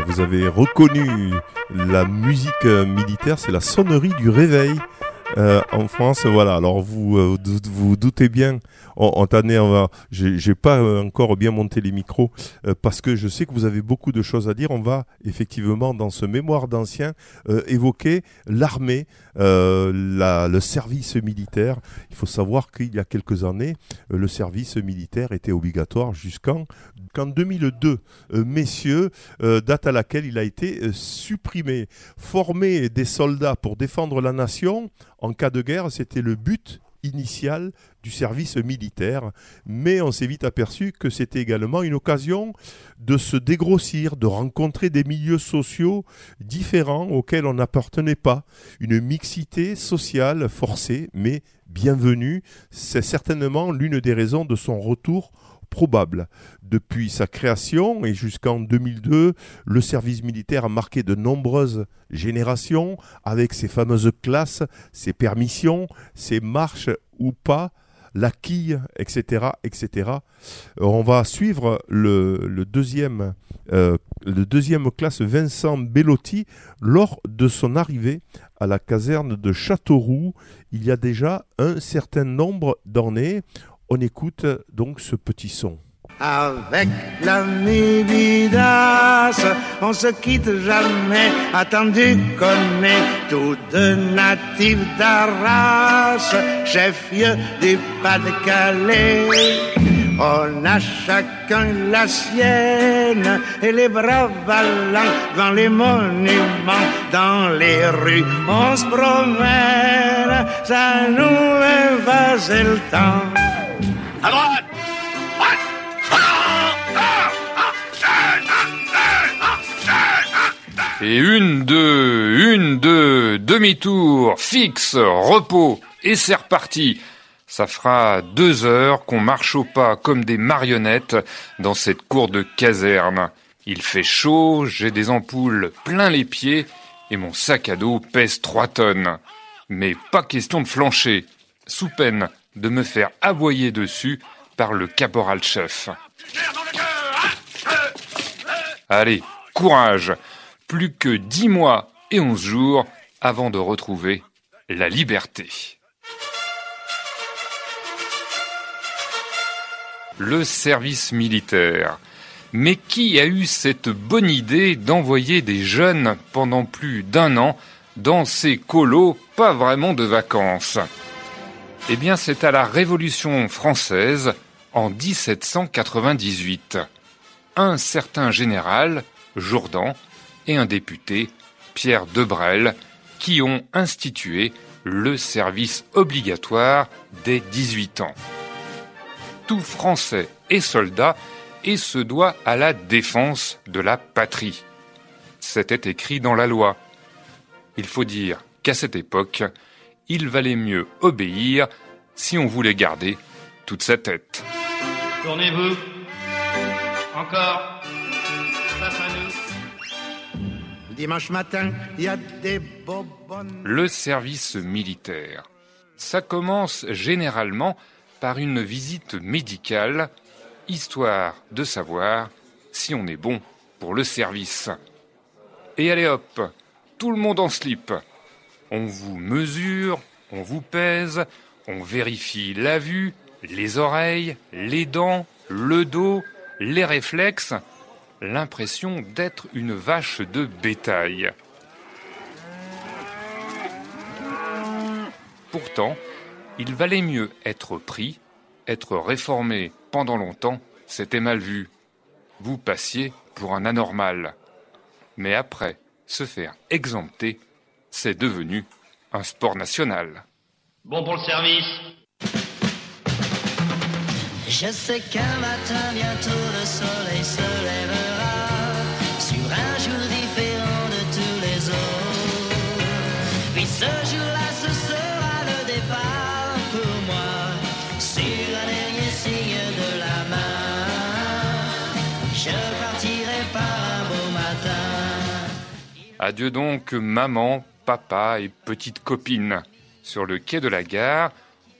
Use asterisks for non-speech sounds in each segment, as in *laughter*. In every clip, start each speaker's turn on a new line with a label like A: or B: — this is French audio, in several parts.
A: Vous avez reconnu la musique militaire, c'est la sonnerie du réveil. Euh, en France, voilà. Alors vous euh, vous doutez bien, en année, on va. J'ai pas euh, encore bien monté les micros parce que je sais que vous avez beaucoup de choses à dire. On va effectivement dans ce mémoire d'ancien évoquer l'armée, le service militaire. Il faut savoir qu'il y a quelques années, le service militaire était obligatoire jusqu'en qu'en 2002, messieurs, date à laquelle il a été supprimé. Former des soldats pour défendre la nation en cas de guerre, c'était le but initial du service militaire, mais on s'est vite aperçu que c'était également une occasion de se dégrossir, de rencontrer des milieux sociaux différents auxquels on n'appartenait pas, une mixité sociale forcée, mais bienvenue, c'est certainement l'une des raisons de son retour probable. Depuis sa création et jusqu'en 2002, le service militaire a marqué de nombreuses générations avec ses fameuses classes, ses permissions, ses marches ou pas, la quille, etc. etc. Euh, on va suivre le, deuxième, euh, le deuxième classe Vincent Bellotti lors de son arrivée à la caserne de Châteauroux il y a déjà un certain nombre d'années. On écoute donc ce petit son.
B: Avec la Vidas, on se quitte jamais, attendu qu'on est tous deux natifs d'Arras, chef-lieu du Pas-de-Calais. On a chacun la sienne et les bras ballants dans les monuments, dans les rues. On se promène, ça nous passer le temps.
C: Et une, deux, une, deux, demi-tour, fixe, repos, et c'est reparti. Ça fera deux heures qu'on marche au pas comme des marionnettes dans cette cour de caserne. Il fait chaud, j'ai des ampoules plein les pieds et mon sac à dos pèse trois tonnes. Mais pas question de flancher, sous peine de me faire aboyer dessus par le caporal-chef. Allez, courage Plus que dix mois et onze jours avant de retrouver la liberté. Le service militaire. Mais qui a eu cette bonne idée d'envoyer des jeunes pendant plus d'un an dans ces colos pas vraiment de vacances? Eh bien, c'est à la Révolution française en 1798. Un certain général, Jourdan, et un député, Pierre Debrel, qui ont institué le service obligatoire dès 18 ans. Tout Français est soldat et se doit à la défense de la patrie. C'était écrit dans la loi. Il faut dire qu'à cette époque, il valait mieux obéir si on voulait garder toute sa tête. Tournez-vous. Encore. Dimanche matin, il y a des Le service militaire. Ça commence généralement par une visite médicale, histoire de savoir si on est bon pour le service. Et allez hop, tout le monde en slip. On vous mesure, on vous pèse, on vérifie la vue, les oreilles, les dents, le dos, les réflexes, l'impression d'être une vache de bétail. Pourtant, il valait mieux être pris, être réformé pendant longtemps, c'était mal vu. Vous passiez pour un anormal. Mais après, se faire exempter, c'est devenu un sport national. Bon pour le service je sais qu'un matin bientôt le soleil se lèvera sur un jour différent de tous les autres. Puis ce jour-là, ce sera le départ pour moi sur un dernier signe de la main. Je partirai par un beau matin. Adieu donc, maman, papa et petite copine. Sur le quai de la gare,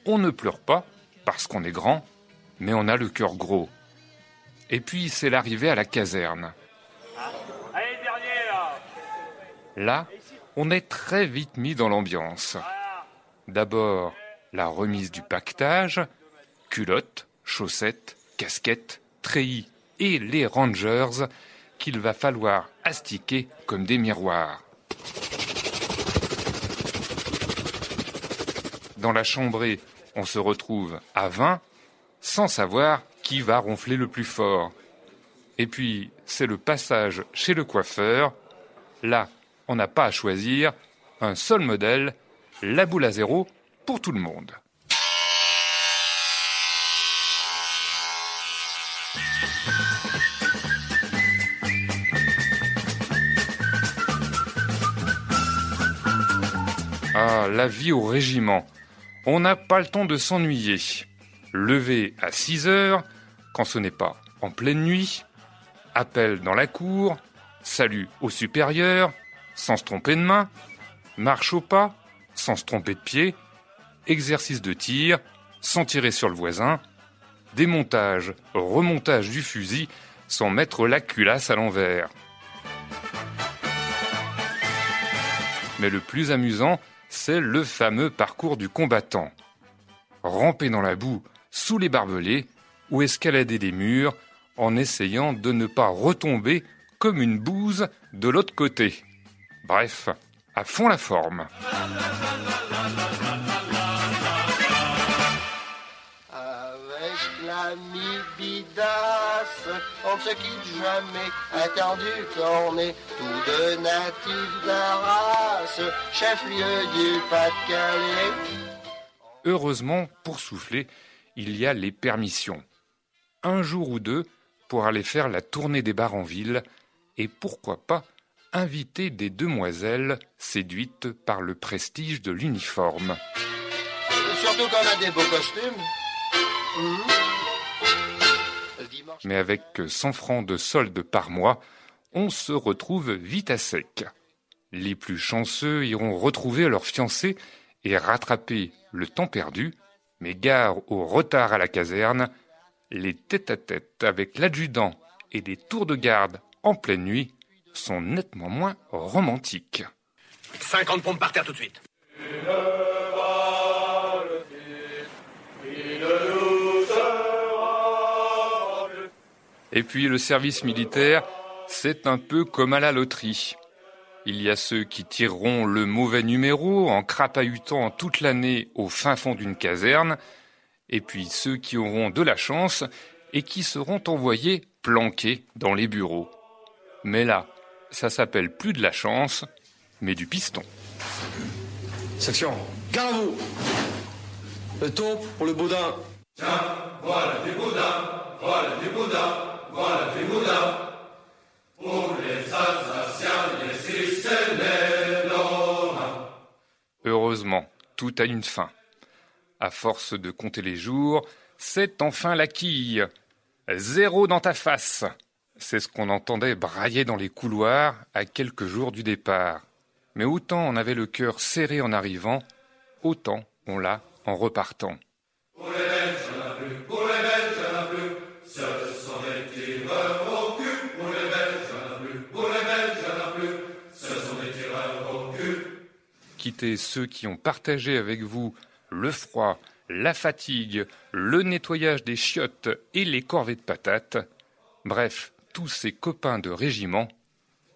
C: on ne pleure pas parce qu'on est grand mais on a le cœur gros. Et puis c'est l'arrivée à la caserne. Là, on est très vite mis dans l'ambiance. D'abord, la remise du pactage, culottes, chaussettes, casquettes, treillis et les rangers qu'il va falloir astiquer comme des miroirs. Dans la chambrée, on se retrouve à 20 sans savoir qui va ronfler le plus fort. Et puis, c'est le passage chez le coiffeur. Là, on n'a pas à choisir un seul modèle, la boule à zéro pour tout le monde. Ah, la vie au régiment. On n'a pas le temps de s'ennuyer. Lever à 6 heures, quand ce n'est pas en pleine nuit, appel dans la cour, salut au supérieur, sans se tromper de main, marche au pas, sans se tromper de pied, exercice de tir, sans tirer sur le voisin, démontage, remontage du fusil, sans mettre la culasse à l'envers. Mais le plus amusant, c'est le fameux parcours du combattant. Ramper dans la boue, sous les barbelés, ou escalader des murs, en essayant de ne pas retomber comme une bouse de l'autre côté. Bref, à fond la forme.
B: On ne se quitte jamais, attendu qu'on est tous deux natifs d'Arras, chef-lieu du Pas-de-Calais.
C: Heureusement, pour souffler, il y a les permissions. Un jour ou deux pour aller faire la tournée des bars en ville, et pourquoi pas inviter des demoiselles séduites par le prestige de l'uniforme.
B: Surtout qu'on a des beaux costumes. Mhm.
C: Mais avec 100 francs de solde par mois, on se retrouve vite à sec. Les plus chanceux iront retrouver leur fiancé et rattraper le temps perdu, mais gare au retard à la caserne, les tête-à-tête avec l'adjudant et des tours de garde en pleine nuit sont nettement moins romantiques.
D: 50 pompes par terre tout de suite.
C: Et puis le service militaire, c'est un peu comme à la loterie. Il y a ceux qui tireront le mauvais numéro en crapahutant toute l'année au fin fond d'une caserne, et puis ceux qui auront de la chance et qui seront envoyés planqués dans les bureaux. Mais là, ça s'appelle plus de la chance, mais du piston.
E: Section, garde vous Le taupe pour le boudin.
C: Heureusement, tout a une fin. À force de compter les jours, c'est enfin la quille. Zéro dans ta face. C'est ce qu'on entendait brailler dans les couloirs à quelques jours du départ. Mais autant on avait le cœur serré en arrivant, autant on l'a en repartant. Quittez ceux qui ont partagé avec vous le froid, la fatigue, le nettoyage des chiottes et les corvées de patates. Bref, tous ces copains de régiment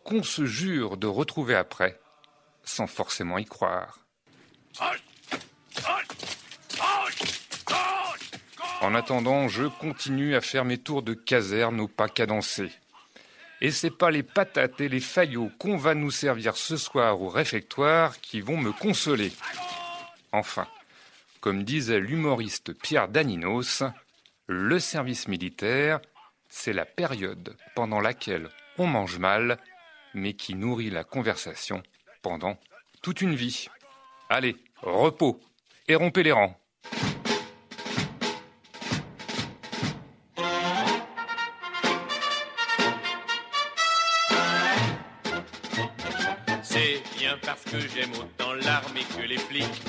C: qu'on se jure de retrouver après, sans forcément y croire. En attendant, je continue à faire mes tours de caserne au pas cadencé. Et c'est pas les patates et les faillots qu'on va nous servir ce soir au réfectoire qui vont me consoler. Enfin, comme disait l'humoriste Pierre Daninos, le service militaire, c'est la période pendant laquelle on mange mal, mais qui nourrit la conversation pendant toute une vie. Allez, repos et rompez les rangs.
F: Que j'aime autant l'armée que les flics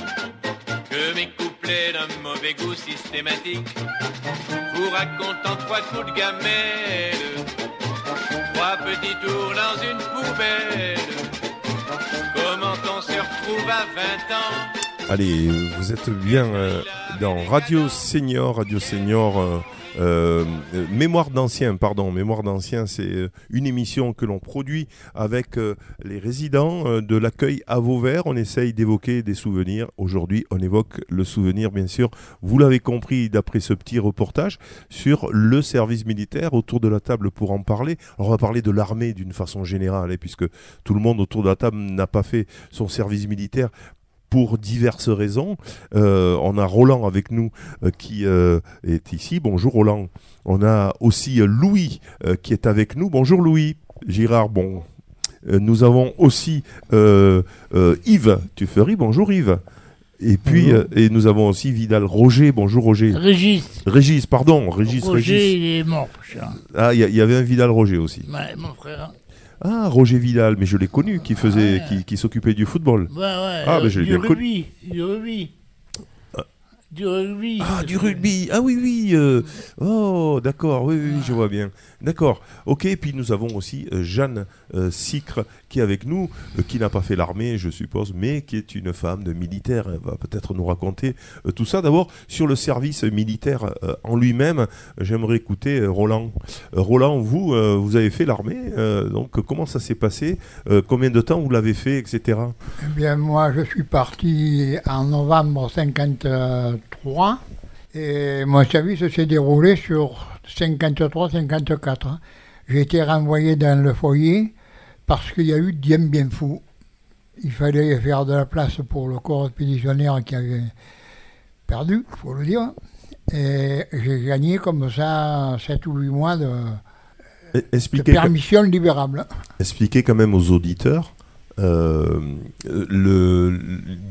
F: que mes couplets d'un mauvais goût systématique vous racontant trois coups de gamelle, trois petits tours dans une poubelle, se retrouve à 20 ans?
A: Allez, vous êtes bien euh, dans Radio Senior, Radio Senior. euh, euh, euh, Mémoire d'ancien, pardon, Mémoire c'est euh, une émission que l'on produit avec les résidents de l'accueil à Vauvert. On essaye d'évoquer des souvenirs. Aujourd'hui, on évoque le souvenir, bien sûr, vous l'avez compris d'après ce petit reportage, sur le service militaire. Autour de la table pour en parler. Alors, on va parler de l'armée d'une façon générale, hein, puisque tout le monde autour de la table n'a pas fait son service militaire pour diverses raisons. Euh, on a Roland avec nous euh, qui euh, est ici. Bonjour Roland. On a aussi Louis qui est avec nous. Bonjour Louis. Girard, bon. Nous avons aussi Yves Tuffery. Bonjour Yves. Et puis, euh, et nous avons aussi Vidal Roger. Bonjour Roger.
G: Régis.
A: Régis, pardon. Régis,
G: Roger,
A: Régis.
G: il est mort, putain.
A: Ah, il y, y avait un Vidal Roger aussi.
G: Ouais, mon frère.
A: Ah, Roger Vidal, mais je l'ai connu, qui faisait,
G: Ouais.
A: qui, qui s'occupait du football.
G: Ouais, ouais.
A: Ah,
G: euh,
A: mais je l'ai
G: du
A: bien connu.
G: rugby. Du rugby. Du rugby.
A: Ah, du rugby. Ah oui, oui. euh, Oh, d'accord. Oui, oui, oui, je vois bien. D'accord. Ok. Et puis nous avons aussi euh, Jeanne euh, Sicre qui est avec nous, euh, qui n'a pas fait l'armée, je suppose, mais qui est une femme de militaire. Elle va peut-être nous raconter euh, tout ça. D'abord, sur le service militaire euh, en lui-même, j'aimerais écouter euh, Roland. Euh, Roland, vous, euh, vous avez fait l'armée. euh, donc, comment ça s'est passé Euh, Combien de temps vous l'avez fait, etc.
H: Eh bien, moi, je suis parti en novembre 53 et mon service s'est déroulé sur 53-54. J'ai été renvoyé dans le foyer parce qu'il y a eu Dien Bien Fou. Il fallait faire de la place pour le corps expéditionnaire qui avait perdu, il faut le dire. Et j'ai gagné comme ça 7 ou 8 mois de, de permission libérable.
A: expliquez quand même aux auditeurs euh, le, le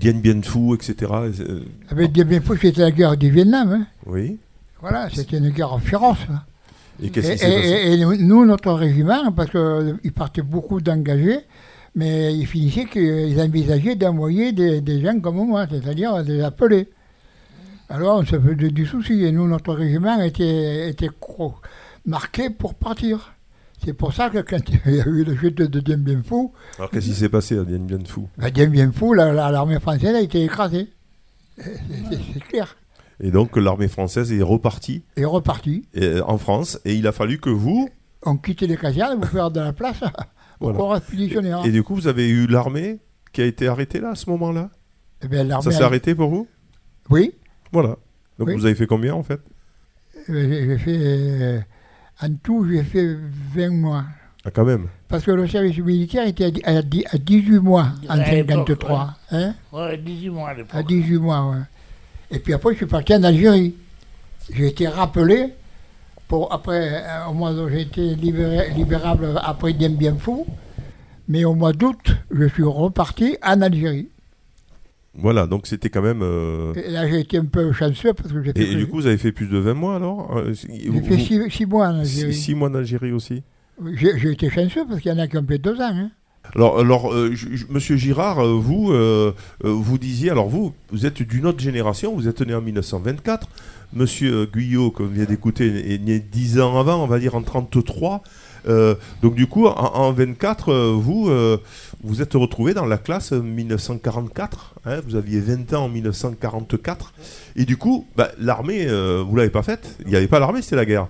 A: Dien Bien Phu, etc. euh,
H: Avec Dien Bien Phu, c'était la guerre du Vietnam. hein.
A: oui.
H: Voilà, c'était une guerre féroce. hein.
A: Et
H: nous- notre régiment, parce qu'il partait beaucoup d'engagés, mais ils finissaient qu'ils envisageaient d'envoyer des, des gens comme moi, c'est-à-dire des appelés. Alors on se faisait du souci, et nous, notre régiment était, était marqué pour partir. C'est pour ça que quand il y a eu le chute de Dien Bien Phu,
A: Alors qu'est-ce qui s'est passé à Dien Bien Phu?
H: ben, Dien Bien Phu, la- la- l'armée française a été écrasée. C'est- clair.
A: Et donc l'armée française est repartie
H: Et reparti.
A: euh, en France et il a fallu que vous.
H: On quittait les casernes pour faire de la place *laughs* au
A: Voilà.
H: corps expéditionnaire.
A: Et du coup, vous avez eu l'armée qui a été arrêtée là à ce moment-là?
H: Eh bien,
A: Ça s'est
H: a-
A: arrêté pour vous?
H: Oui,
A: Voilà. Donc
H: Oui.
A: vous avez fait combien en fait?
H: Euh, j'ai j'ai fait. euh, en tout, j'ai fait 20 mois.
A: Ah, quand même.
H: Parce que le service militaire était à, dix- à dix- à 18 mois en
G: À l'époque,
H: 53. Hein
G: Ouais, 18 mois à l'époque.
H: à 18 mois, ouais. Et puis après, je suis parti en Algérie. J'ai été rappelé. Pour, après, euh, au mois d'août, j'ai été libéré- libérable après Dien Bien Phu. Mais au mois d'août, je suis reparti en Algérie.
A: Voilà, donc c'était quand même. euh,
H: là, j'ai été un peu chanceux parce que fait,
A: Et, et du coup, vous avez fait plus de 20 mois alors Euh,
H: j'ai
A: vous-
H: fait
A: vous-
H: 6 mois en
A: six-
H: Algérie.
A: six mois en Algérie aussi
H: J'ai été chanceux parce qu'il y en a qui ont fait deux ans. hein.
A: Alors, alors euh, Monsieur Girard, vous, euh, vous disiez, alors vous, vous êtes d'une autre génération, vous êtes né en 1924. Monsieur Guyot, comme vient d'écouter, est né 10 ans avant, on va dire en 33. Euh, donc du coup, en, en 24, euh, vous, vous êtes retrouvé dans la classe 1944. hein, vous aviez 20 ans en 1944. Et du coup, bah, l'armée, euh, vous l'avez pas faite. Il n'y avait pas l'armée, c'était la guerre.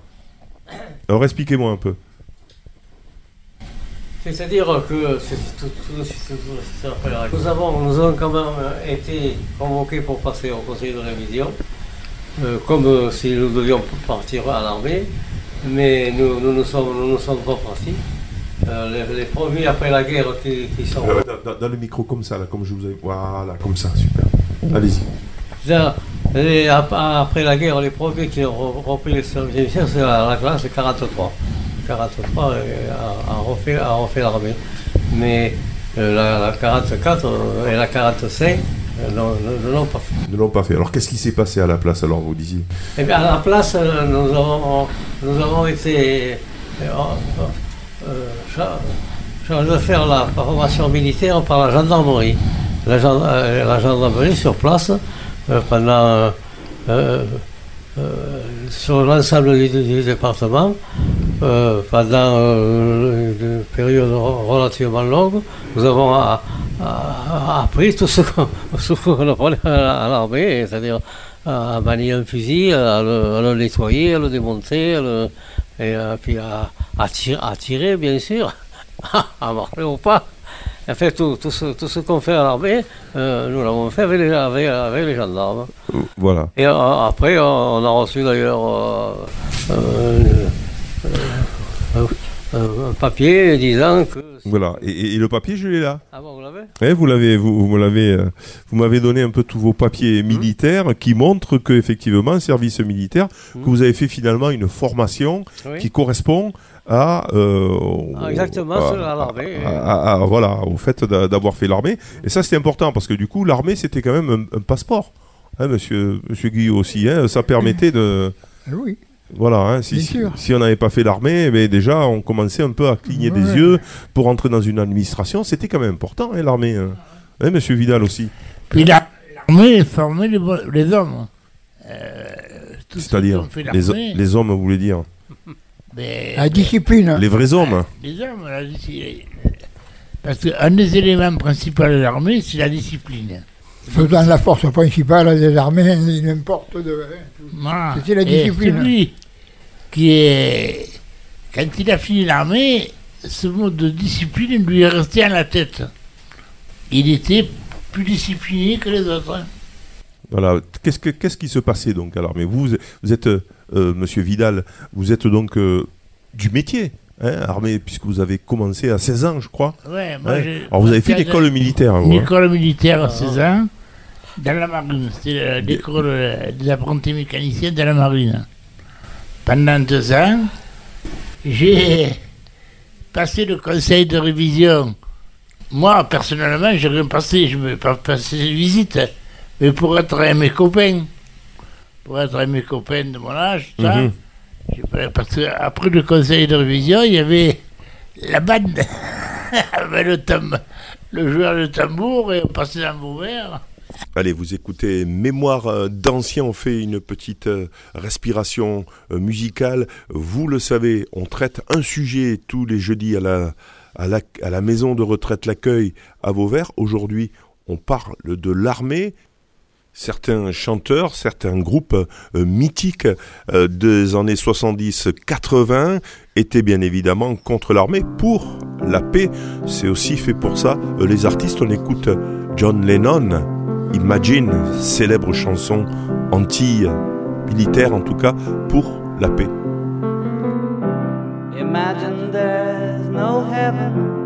A: Alors expliquez-moi un peu.
I: C'est-à-dire que c'est nous, avons, nous avons quand même euh, été convoqués pour passer au conseil de révision, euh, comme euh, si nous devions partir à l'armée, mais nous nous ne sommes, nous ne sommes pas partis. Euh, les, les premiers après la guerre qui, qui sont...
A: Euh, dans, le micro comme ça, là, comme je vous ai. Voilà, comme ça, super. Allez-y.
I: Les- après la guerre, les premiers qui ont re- repris les services militaires, c'est la, la classe 43. 43 euh, a, a refait, a refait l'armée. Mais la, la 44 euh, et la 45 euh, non- ne l'ont pas fait.
A: Ne l'ont pas fait. Alors qu'est-ce qui s'est passé à la place alors vous disiez?
I: Eh bien, à la place, nous avons, nous avons été euh, euh, cha- chargés de faire la formation militaire par la gendarmerie. La, euh, gendarmerie sur place, euh, pendant, euh, euh, euh, sur l'ensemble du, département, euh, pendant euh, une période relativement longue, nous avons appris tout ce qu'on *laughs* apprenait à, l'armée, c'est-à-dire à manier un fusil, à le, nettoyer, à le démonter, et euh, puis à, à tirer, à tirer, bien sûr, *laughs* à marcher ou pas. En fait, tout, tout ce, tout ce qu'on fait à l'armée, euh, nous l'avons fait avec les, avec, avec les gendarmes.
A: Voilà.
I: Et euh, après, on a reçu d'ailleurs euh, euh, un papier disant que.
A: Voilà. Et, le papier, je l'ai là.
I: Ah bon, vous l'avez
A: Eh, vous l'avez, vous, vous l'avez, euh, vous m'avez donné un peu tous vos papiers
I: Mmh.
A: militaires qui montrent que effectivement, service militaire,
I: Mhm.
A: que vous avez fait finalement une formation
I: Oui.
A: qui correspond à, euh,
I: Ah, exactement,
A: à-
I: c'est à l'armée.
A: à- à- à- voilà, au fait d'a- d'avoir fait l'armée. Et ça, c'était important parce que du coup, l'armée, c'était quand même un, un passeport. Hein, monsieur, monsieur Guyot aussi, hein, ça permettait de.
H: Eh Oui.
A: Voilà, hein, si, si, on n'avait pas fait l'armée, mais déjà on commençait un peu à cligner des yeux pour entrer dans une administration. C'était quand même important, hein, l'armée. hein. Hein, monsieur Vidal aussi.
G: Puis la- l'armée formait les, les hommes. Euh,
A: C'est-à-dire les,
G: l'armée,
A: les hommes, vous voulez dire
G: ben,
H: La discipline.
A: Les vrais hommes.
G: les hommes, la discipline. Parce qu'un des éléments principaux de l'armée, c'est la discipline.
H: Faisant la force principale des armées, n'importe de.
G: Voilà.
H: C'était la
G: Et
H: discipline.
G: celui qui est. Quand il a fini l'armée, ce mot de discipline lui est resté à la tête. Il était plus discipliné que les autres.
A: Voilà. Qu'est-ce, que, qu'est-ce qui se passait donc à l'armée? Vous, vous êtes, euh, euh, monsieur Vidal, vous êtes donc euh, du métier, hein, armée, puisque vous avez commencé à 16 ans, je crois.
G: Ouais, moi,
A: Alors vous avez fait l'école militaire, vous,
G: Une
A: hein.
G: école militaire à 16 ans, dans la marine. C'était l'école euh, des apprentis mécaniciens de la marine. Pendant deux ans, j'ai passé le conseil de révision. Moi, personnellement, j'ai rien passé. Je ne vais pas passer de visite. Mais pour être avec mes copains, pour être avec mes copains de mon âge, tout ça,
A: Mhm.
G: Parce qu'après le conseil de révision, il y avait la bande *laughs* avec le, tam- le joueur de tambour et on passait dans verres.
A: Allez, vous écoutez Mémoire euh, d'ancien, on fait une petite euh, respiration euh, musicale. Vous le savez, on traite un sujet tous les jeudis à la, à la, à la maison de retraite L'accueil à Vauvert. Aujourd'hui, on parle de l'armée. Certains chanteurs, certains groupes euh, mythiques euh, des années 70-80 étaient bien évidemment contre l'armée pour la paix. C'est aussi fait pour ça. Euh, les artistes, on écoute John Lennon, Imagine, célèbre chanson anti-militaire en tout cas, pour la paix.
J: Imagine there's no heaven.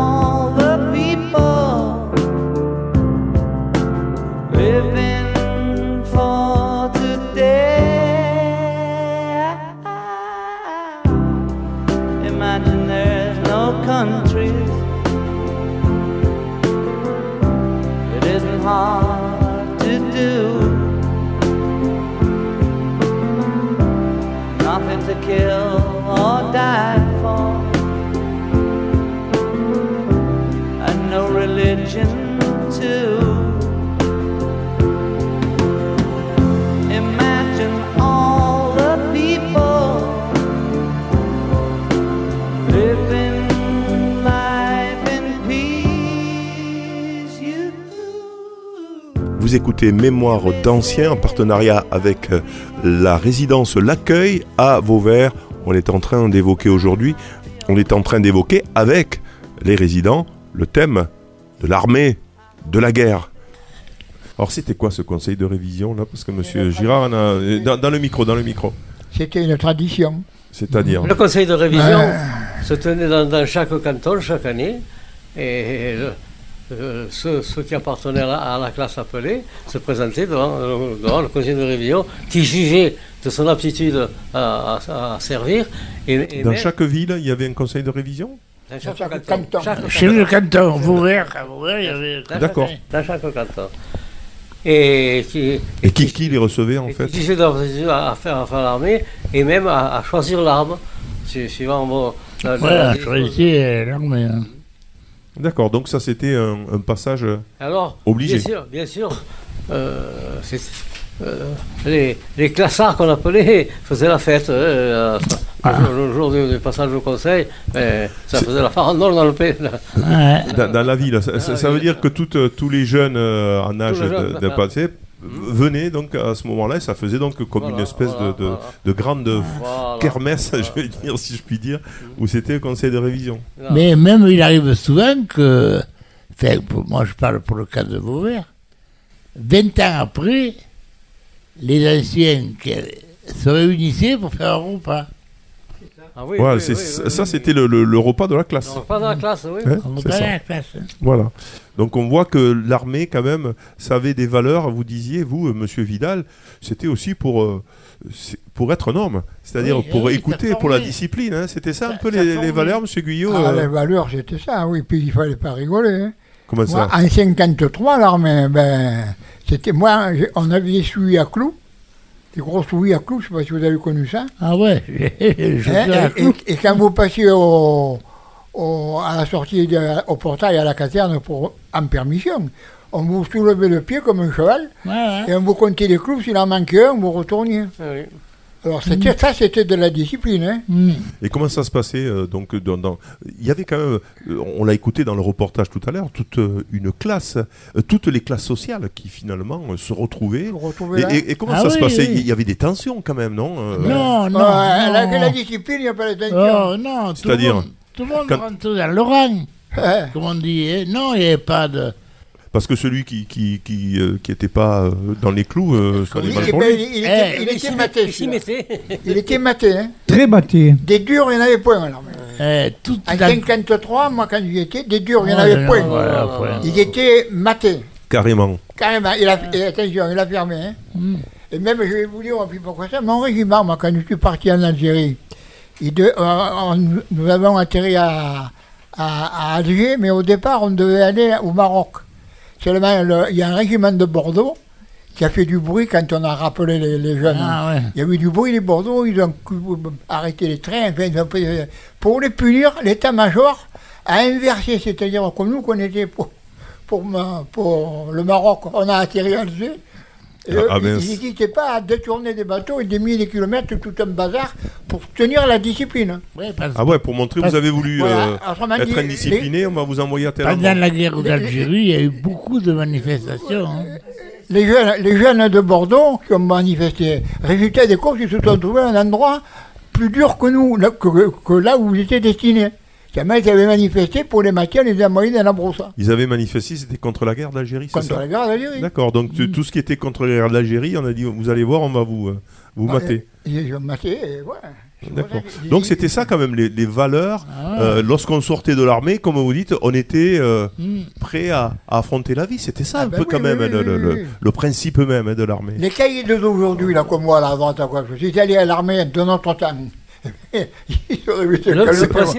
A: Vous écoutez Mémoire d'ancien en partenariat avec euh, la résidence L'accueil à Vauvert. On est en train d'évoquer aujourd'hui, on est en train d'évoquer avec les résidents le thème de l'armée, de la guerre. Alors c'était quoi ce conseil de révision là? Parce que Monsieur Girard en a euh, dans, dans le micro, dans le micro.
H: C'était une tradition.
A: C'est-à-dire
I: Le conseil de révision se tenait dans, dans chaque canton chaque année. Et euh, ceux, ceux qui appartenaient à la, à la classe appelée se présentaient devant, euh, devant le conseil de révision qui jugeait de son aptitude à, à- à servir. Et, et
A: dans
I: même-
A: chaque ville il y avait un conseil de révision
I: Dans chaque,
H: chaque
I: canton.
H: canton.
I: Chaque
G: Chez le canton, Vauvert, à il y avait.
I: Dans
A: D'accord.
I: chaque- Dans chaque canton. Et qui,
A: Et qui, qui les recevait en
I: et
A: fait
I: qui doivent à faire, à faire l'armée et même à, à choisir l'arme, su- suivant bon, la- la-
G: choisissez l'armée. hein.
A: D'accord, donc ça c'était un, un passage. euh,
I: Alors,
A: Obligé.
I: bien sûr, bien sûr, euh, c'est- euh, les, les classards qu'on appelait faisaient la fête. euh, le, le jour du, passage au conseil, ça faisait la farandole dans le pays.
A: Dans, dans la ville. Ça, ça- ça veut dire que toutes, tous les jeunes en âge de, de
I: voilà.
A: passer venaient donc à ce moment-là et ça faisait donc comme
I: Voilà,
A: une espèce
I: voilà,
A: de, de,
I: voilà.
A: de grande
I: Voilà.
A: kermesse,
I: Voilà.
A: je vais dire, si je puis dire, où c'était le conseil de révision.
G: Mais même il arrive souvent que, enfin, pour- moi je parle pour le cas de Vauvert, 20 ans après, les anciens qui se réunissaient pour faire un repas.
I: Ah oui,
A: Voilà,
I: oui, oui,
A: ça,
I: oui,
A: ça,
I: oui.
A: c'était le, le- le repas de la classe.
I: Non, pas dans la classe, oui.
A: Hein,
G: la classe.
A: Voilà. Donc on voit que l'armée, quand même, ça avait des valeurs. Vous disiez, vous, euh, Monsieur Vidal, c'était aussi pour, euh, pour être un homme, c'est-à-dire
G: Oui,
A: pour
G: oui,
A: écouter, pour la discipline. hein. C'était ça un peu
G: ça
A: les, valeurs, Monsieur Guyot
H: Ah,
A: euh,
H: les valeurs, c'était ça, oui. Puis il fallait pas rigoler. hein.
A: Comment
H: Moi,
A: ça
H: en 53, l'armée, ben, c'était moi, on avait souilles à clous, des gros souilles à clous, je sais pas si vous avez connu ça.
G: Ah ouais, *laughs* je
H: Hein, et, et- et quand vous passiez au, au- à la sortie, de- au portail à la caserne pour, en permission, on vous soulevait le pied comme un cheval
G: Ouais, ouais.
H: et on vous comptait les clous, s'il en manquait un, vous retourniez.
I: Ah oui.
H: Alors c'était, ça, c'était de la discipline. Hein.
G: Hmm.
A: Et comment ça se passait euh, donc dans, dans- Il y avait quand même, euh, on l'a écouté dans le reportage tout à l'heure, toute euh, une classe, euh, toutes les classes sociales qui finalement euh, se retrouvaient. Et,
H: là.
A: et- et comment
G: Ah
A: ça se passait?
G: oui.
A: Il y avait des tensions quand même, non Euh,
G: Non, non,
H: la,
G: non.
H: la discipline, il n'y a pas de tension.
G: Oh, non, tout le
A: C'est-à-dire
G: monde, tout le monde
A: Quand-
G: rentre dans le rang, comme on dit. hein. Non, il n'y avait pas de...
A: Parce que celui qui qui qui, euh, qui était pas euh, dans les clous, euh, ça allait
H: Il,
A: mal
H: eh
A: pour lui.
H: il- il était,
G: Eh,
H: il
I: Il
H: était
I: s'y
H: maté.
I: il.
H: Il était maté. Hein.
K: Très batté.
H: Des durs, il n'y en avait point. Alors.
G: eh, tout
H: En 53, moi, quand j'y étais, des durs, il n'y en avait point.
G: voilà.
H: Ils étaient matés.
A: Carrément.
H: Carrément. Il a, et attention, il a fermé. Hein.
G: Hmm.
H: Et même, je vais vous dire, puis pourquoi ça, mon régiment, moi, quand je suis parti en Algérie, il de- on- on- nous avons atterri à, à, à Alger, mais au départ, on devait aller au Maroc. Seulement, le- il y a un régiment de Bordeaux qui a fait du bruit quand on a rappelé les, les jeunes.
G: Ah ouais.
H: Il y a eu du bruit, les Bordeaux, ils ont arrêté les trains. enfin, ont pour les punir, l'état-major a inversé, c'est-à-dire comme nous qu'on était pour, pour, le Maroc, on a atterri Alger. Et
A: Ah,
H: ils n'hésitaient pas à détourner des bateaux et des milliers de kilomètres, tout un bazar, pour tenir la discipline.
G: Ouais, parce
A: Ah ouais, pour montrer que vous avez voulu
H: Voilà,
A: euh, être indiscipliné, on va vous envoyer à tel
G: Pendant la guerre d'Algérie, il y a eu beaucoup de manifestations. hein.
H: Les jeunes, les jeunes de Bordeaux qui ont manifesté, résultat des courses, ils se sont trouvés à un endroit plus dur que nous, là- que, que là où ils étaient destinés. Jamais ils avaient manifesté pour les matières, les envoyer dans la brousse.
A: Ils avaient manifesté, c'était contre la guerre d'Algérie, c'est
H: Contre
A: ça
H: la guerre d'Algérie.
A: D'accord, donc t- tout ce qui était contre la guerre d'Algérie, on a dit, vous allez voir, on va vous, euh, vous
H: Ah,
A: mater.
H: Et voilà. C'est pour
A: D'accord. Donc c'était ça quand même, les, les valeurs.
G: Ah
A: euh, Lorsqu'on sortait de l'armée, comme vous dites, on était euh,
G: Hmm.
A: prêt à, à affronter la vie. C'était ça
H: Ah
A: un
H: ben
A: peu
H: oui,
A: quand même
H: oui,
A: le,
H: oui,
A: le-
H: oui,
A: le-
H: oui.
A: le principe même hein, de l'armée.
H: Les cahiers d'aujourd'hui, là, comme moi, là, à gauche, si j'étais allé à l'armée de notre temps,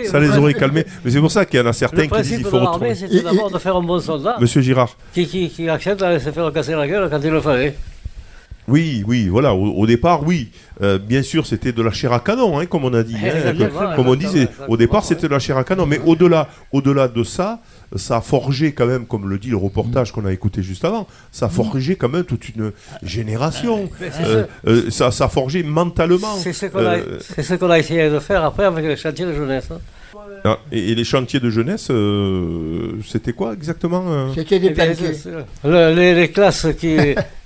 A: Ça les aurait calmés. Mais c'est pour ça qu'il y en a certains qui disent
I: principe
A: il
I: de
A: faut
I: l'armée,
A: retourner.
I: c'était d'abord de faire un bon soldat
A: Monsieur Girard.
I: qui, qui, qui accepte d'aller se faire casser la gueule quand il le fallait.
A: Oui, oui, voilà. Au, au départ, oui. Euh, bien sûr, c'était de la chair à canon, hein, comme on a dit. hein, que- comme on disait. Au départ, c'était de la chair à canon. Mais au-delà, au-delà de ça, ça a forgé quand même, comme le dit le reportage qu'on a écouté juste avant, ça a forgé quand même toute une génération.
I: C'est
A: Euh, euh, ça, ça a forgé mentalement.
I: C'est ce qu'on a,
A: Euh,
I: c'est ce qu'on a essayé de faire après avec le chantier de jeunesse. hein.
A: ah, et, et les chantiers de jeunesse, euh, c'était quoi exactement euh
H: C'était des
I: Eh
H: planqués.
I: le- les, les classes qui,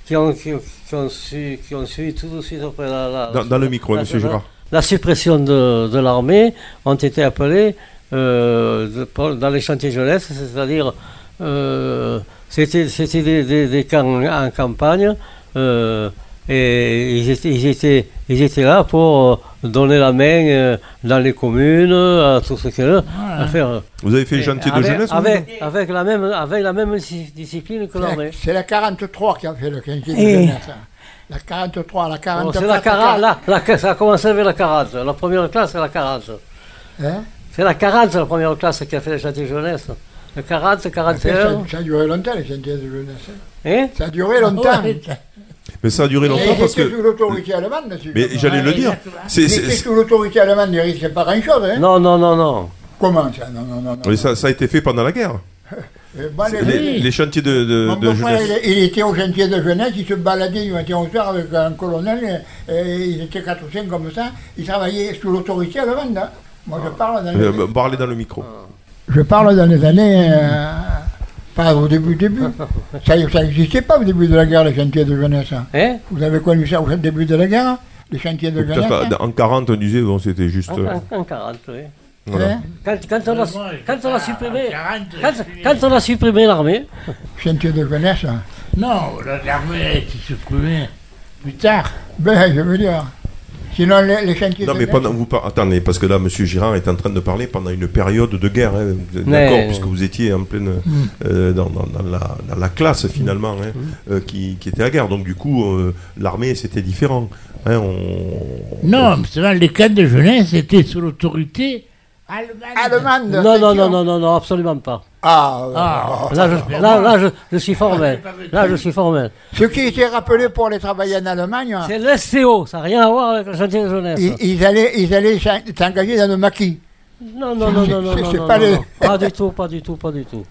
I: qui, ont, qui, qui ont su, qui ont suivi tout de suite après la, la,
A: dans, dans le micro,
I: la-
A: monsieur
I: la-
A: Girard.
I: la suppression de, de l'armée ont été appelées dans les chantiers jeunesse, c'est-à-dire euh, c'était c'était des, des, des camps en campagne euh, et ils étaient, ils, étaient, ils étaient là pour euh, donner la main euh, dans les communes à tout ce qu'il y a à faire.
A: Vous avez fait les
I: Et
A: chantiers de
I: avec,
A: jeunesse
I: avec, avec la même, avec la même dis- discipline que l'armée.
H: C'est la 43 qui a fait le chantier de jeunesse. La 43, la
I: Bon,
H: 44.
I: c'est la 40, là, la- ça a commencé avec la 40. La première classe, c'est la 40.
H: Hein?
I: C'est la 40, la première classe qui a fait les chantiers jeunesse. Le 40,
H: Ça,
I: 41.
H: ça a duré longtemps, les chantiers de jeunesse. hein.
I: Hein
H: Ça a duré longtemps.
G: Ouais,
A: Mais ça a duré longtemps parce que.
H: sous l'autorité allemande, monsieur.
A: Mais j'allais le dire. C'est,
H: sous l'autorité allemande, il risquait pas grand-chose. Hein.
I: Non, non, non, non.
H: Comment ça Non, non, non. non.
A: mais ça, ça a été fait pendant la guerre. *laughs*
H: Euh, bon, les-
A: Les, les chantiers de, jeunesse.
H: il, il était au chantier de jeunesse, il se baladait du matin au soir avec un colonel, et, et ils étaient 4 ou 5 comme ça, ils travaillaient sous l'autorité allemande. hein. Moi, je parle dans les,
A: Euh, bah, parlez dans le micro.
H: je parle dans les années... euh, pas au début, début. ça n'existait pas au début de la guerre, les chantiers de jeunesse. hein.
I: Hein
H: Vous avez connu ça au début de la guerre Les chantiers de jeunesse
A: pas- en 40, on disait, bon, c'était juste.
I: En,
A: euh,
I: en- en 40, oui.
A: voilà.
H: hein
I: Quand, quand on a, quand on supprimé,
G: 40,
I: quand, on a supprimé l'armée, *laughs*
H: Chantiers de jeunesse. hein.
G: Non, la- l'armée a été supprimée plus tard.
H: Ben, je veux dire. Sinon, les, les chantiers
A: Non,
H: de
A: mais pendant, vous par- attendez, parce que là, M. Girard est en train de parler pendant une période de guerre, hein, vous êtes d'accord, puisque vous étiez en pleine euh, dans, dans- dans la, dans la classe finalement, hein, euh, qui, qui était à guerre. Donc du coup, euh, l'armée c'était différent. hein, on-
G: Non, mais c'est vrai, les camps de jeunesse étaient sous l'autorité allemande.
H: Allemande
I: non, non, non, non, non, non, absolument pas.
H: Ah,
G: Ah,
I: Là, je, là, là, je, je suis formel. Là, je suis formel.
H: Ce qui était rappelé pour les travailler en Allemagne,
I: C'est l'SCO, ça n'a rien à voir avec le chantier de jeunesse.
H: ils, ils allaient, ils allaient s'en- s'engager dans le maquis.
I: Non, non, non, non, non, non,
H: pas
I: non,
H: les-
I: non. Pas du tout, pas du tout, pas du tout.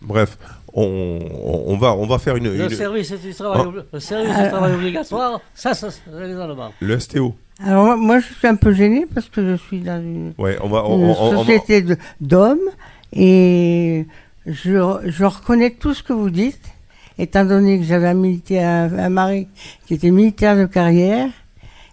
A: Bref, on, va on va faire une,
I: Le
A: une-
I: service du travail, obli- le service du travail obligatoire, ça, ça, c'est les Allemands.
A: le STO.
K: Alors moi, je suis un peu gênée parce que je suis dans une,
A: Ouais, on va on,
K: une
A: on- on- on va-
K: société d'hommes et je, je reconnais tout ce que vous dites, étant donné que j'avais un militaire, un, un mari qui était militaire de carrière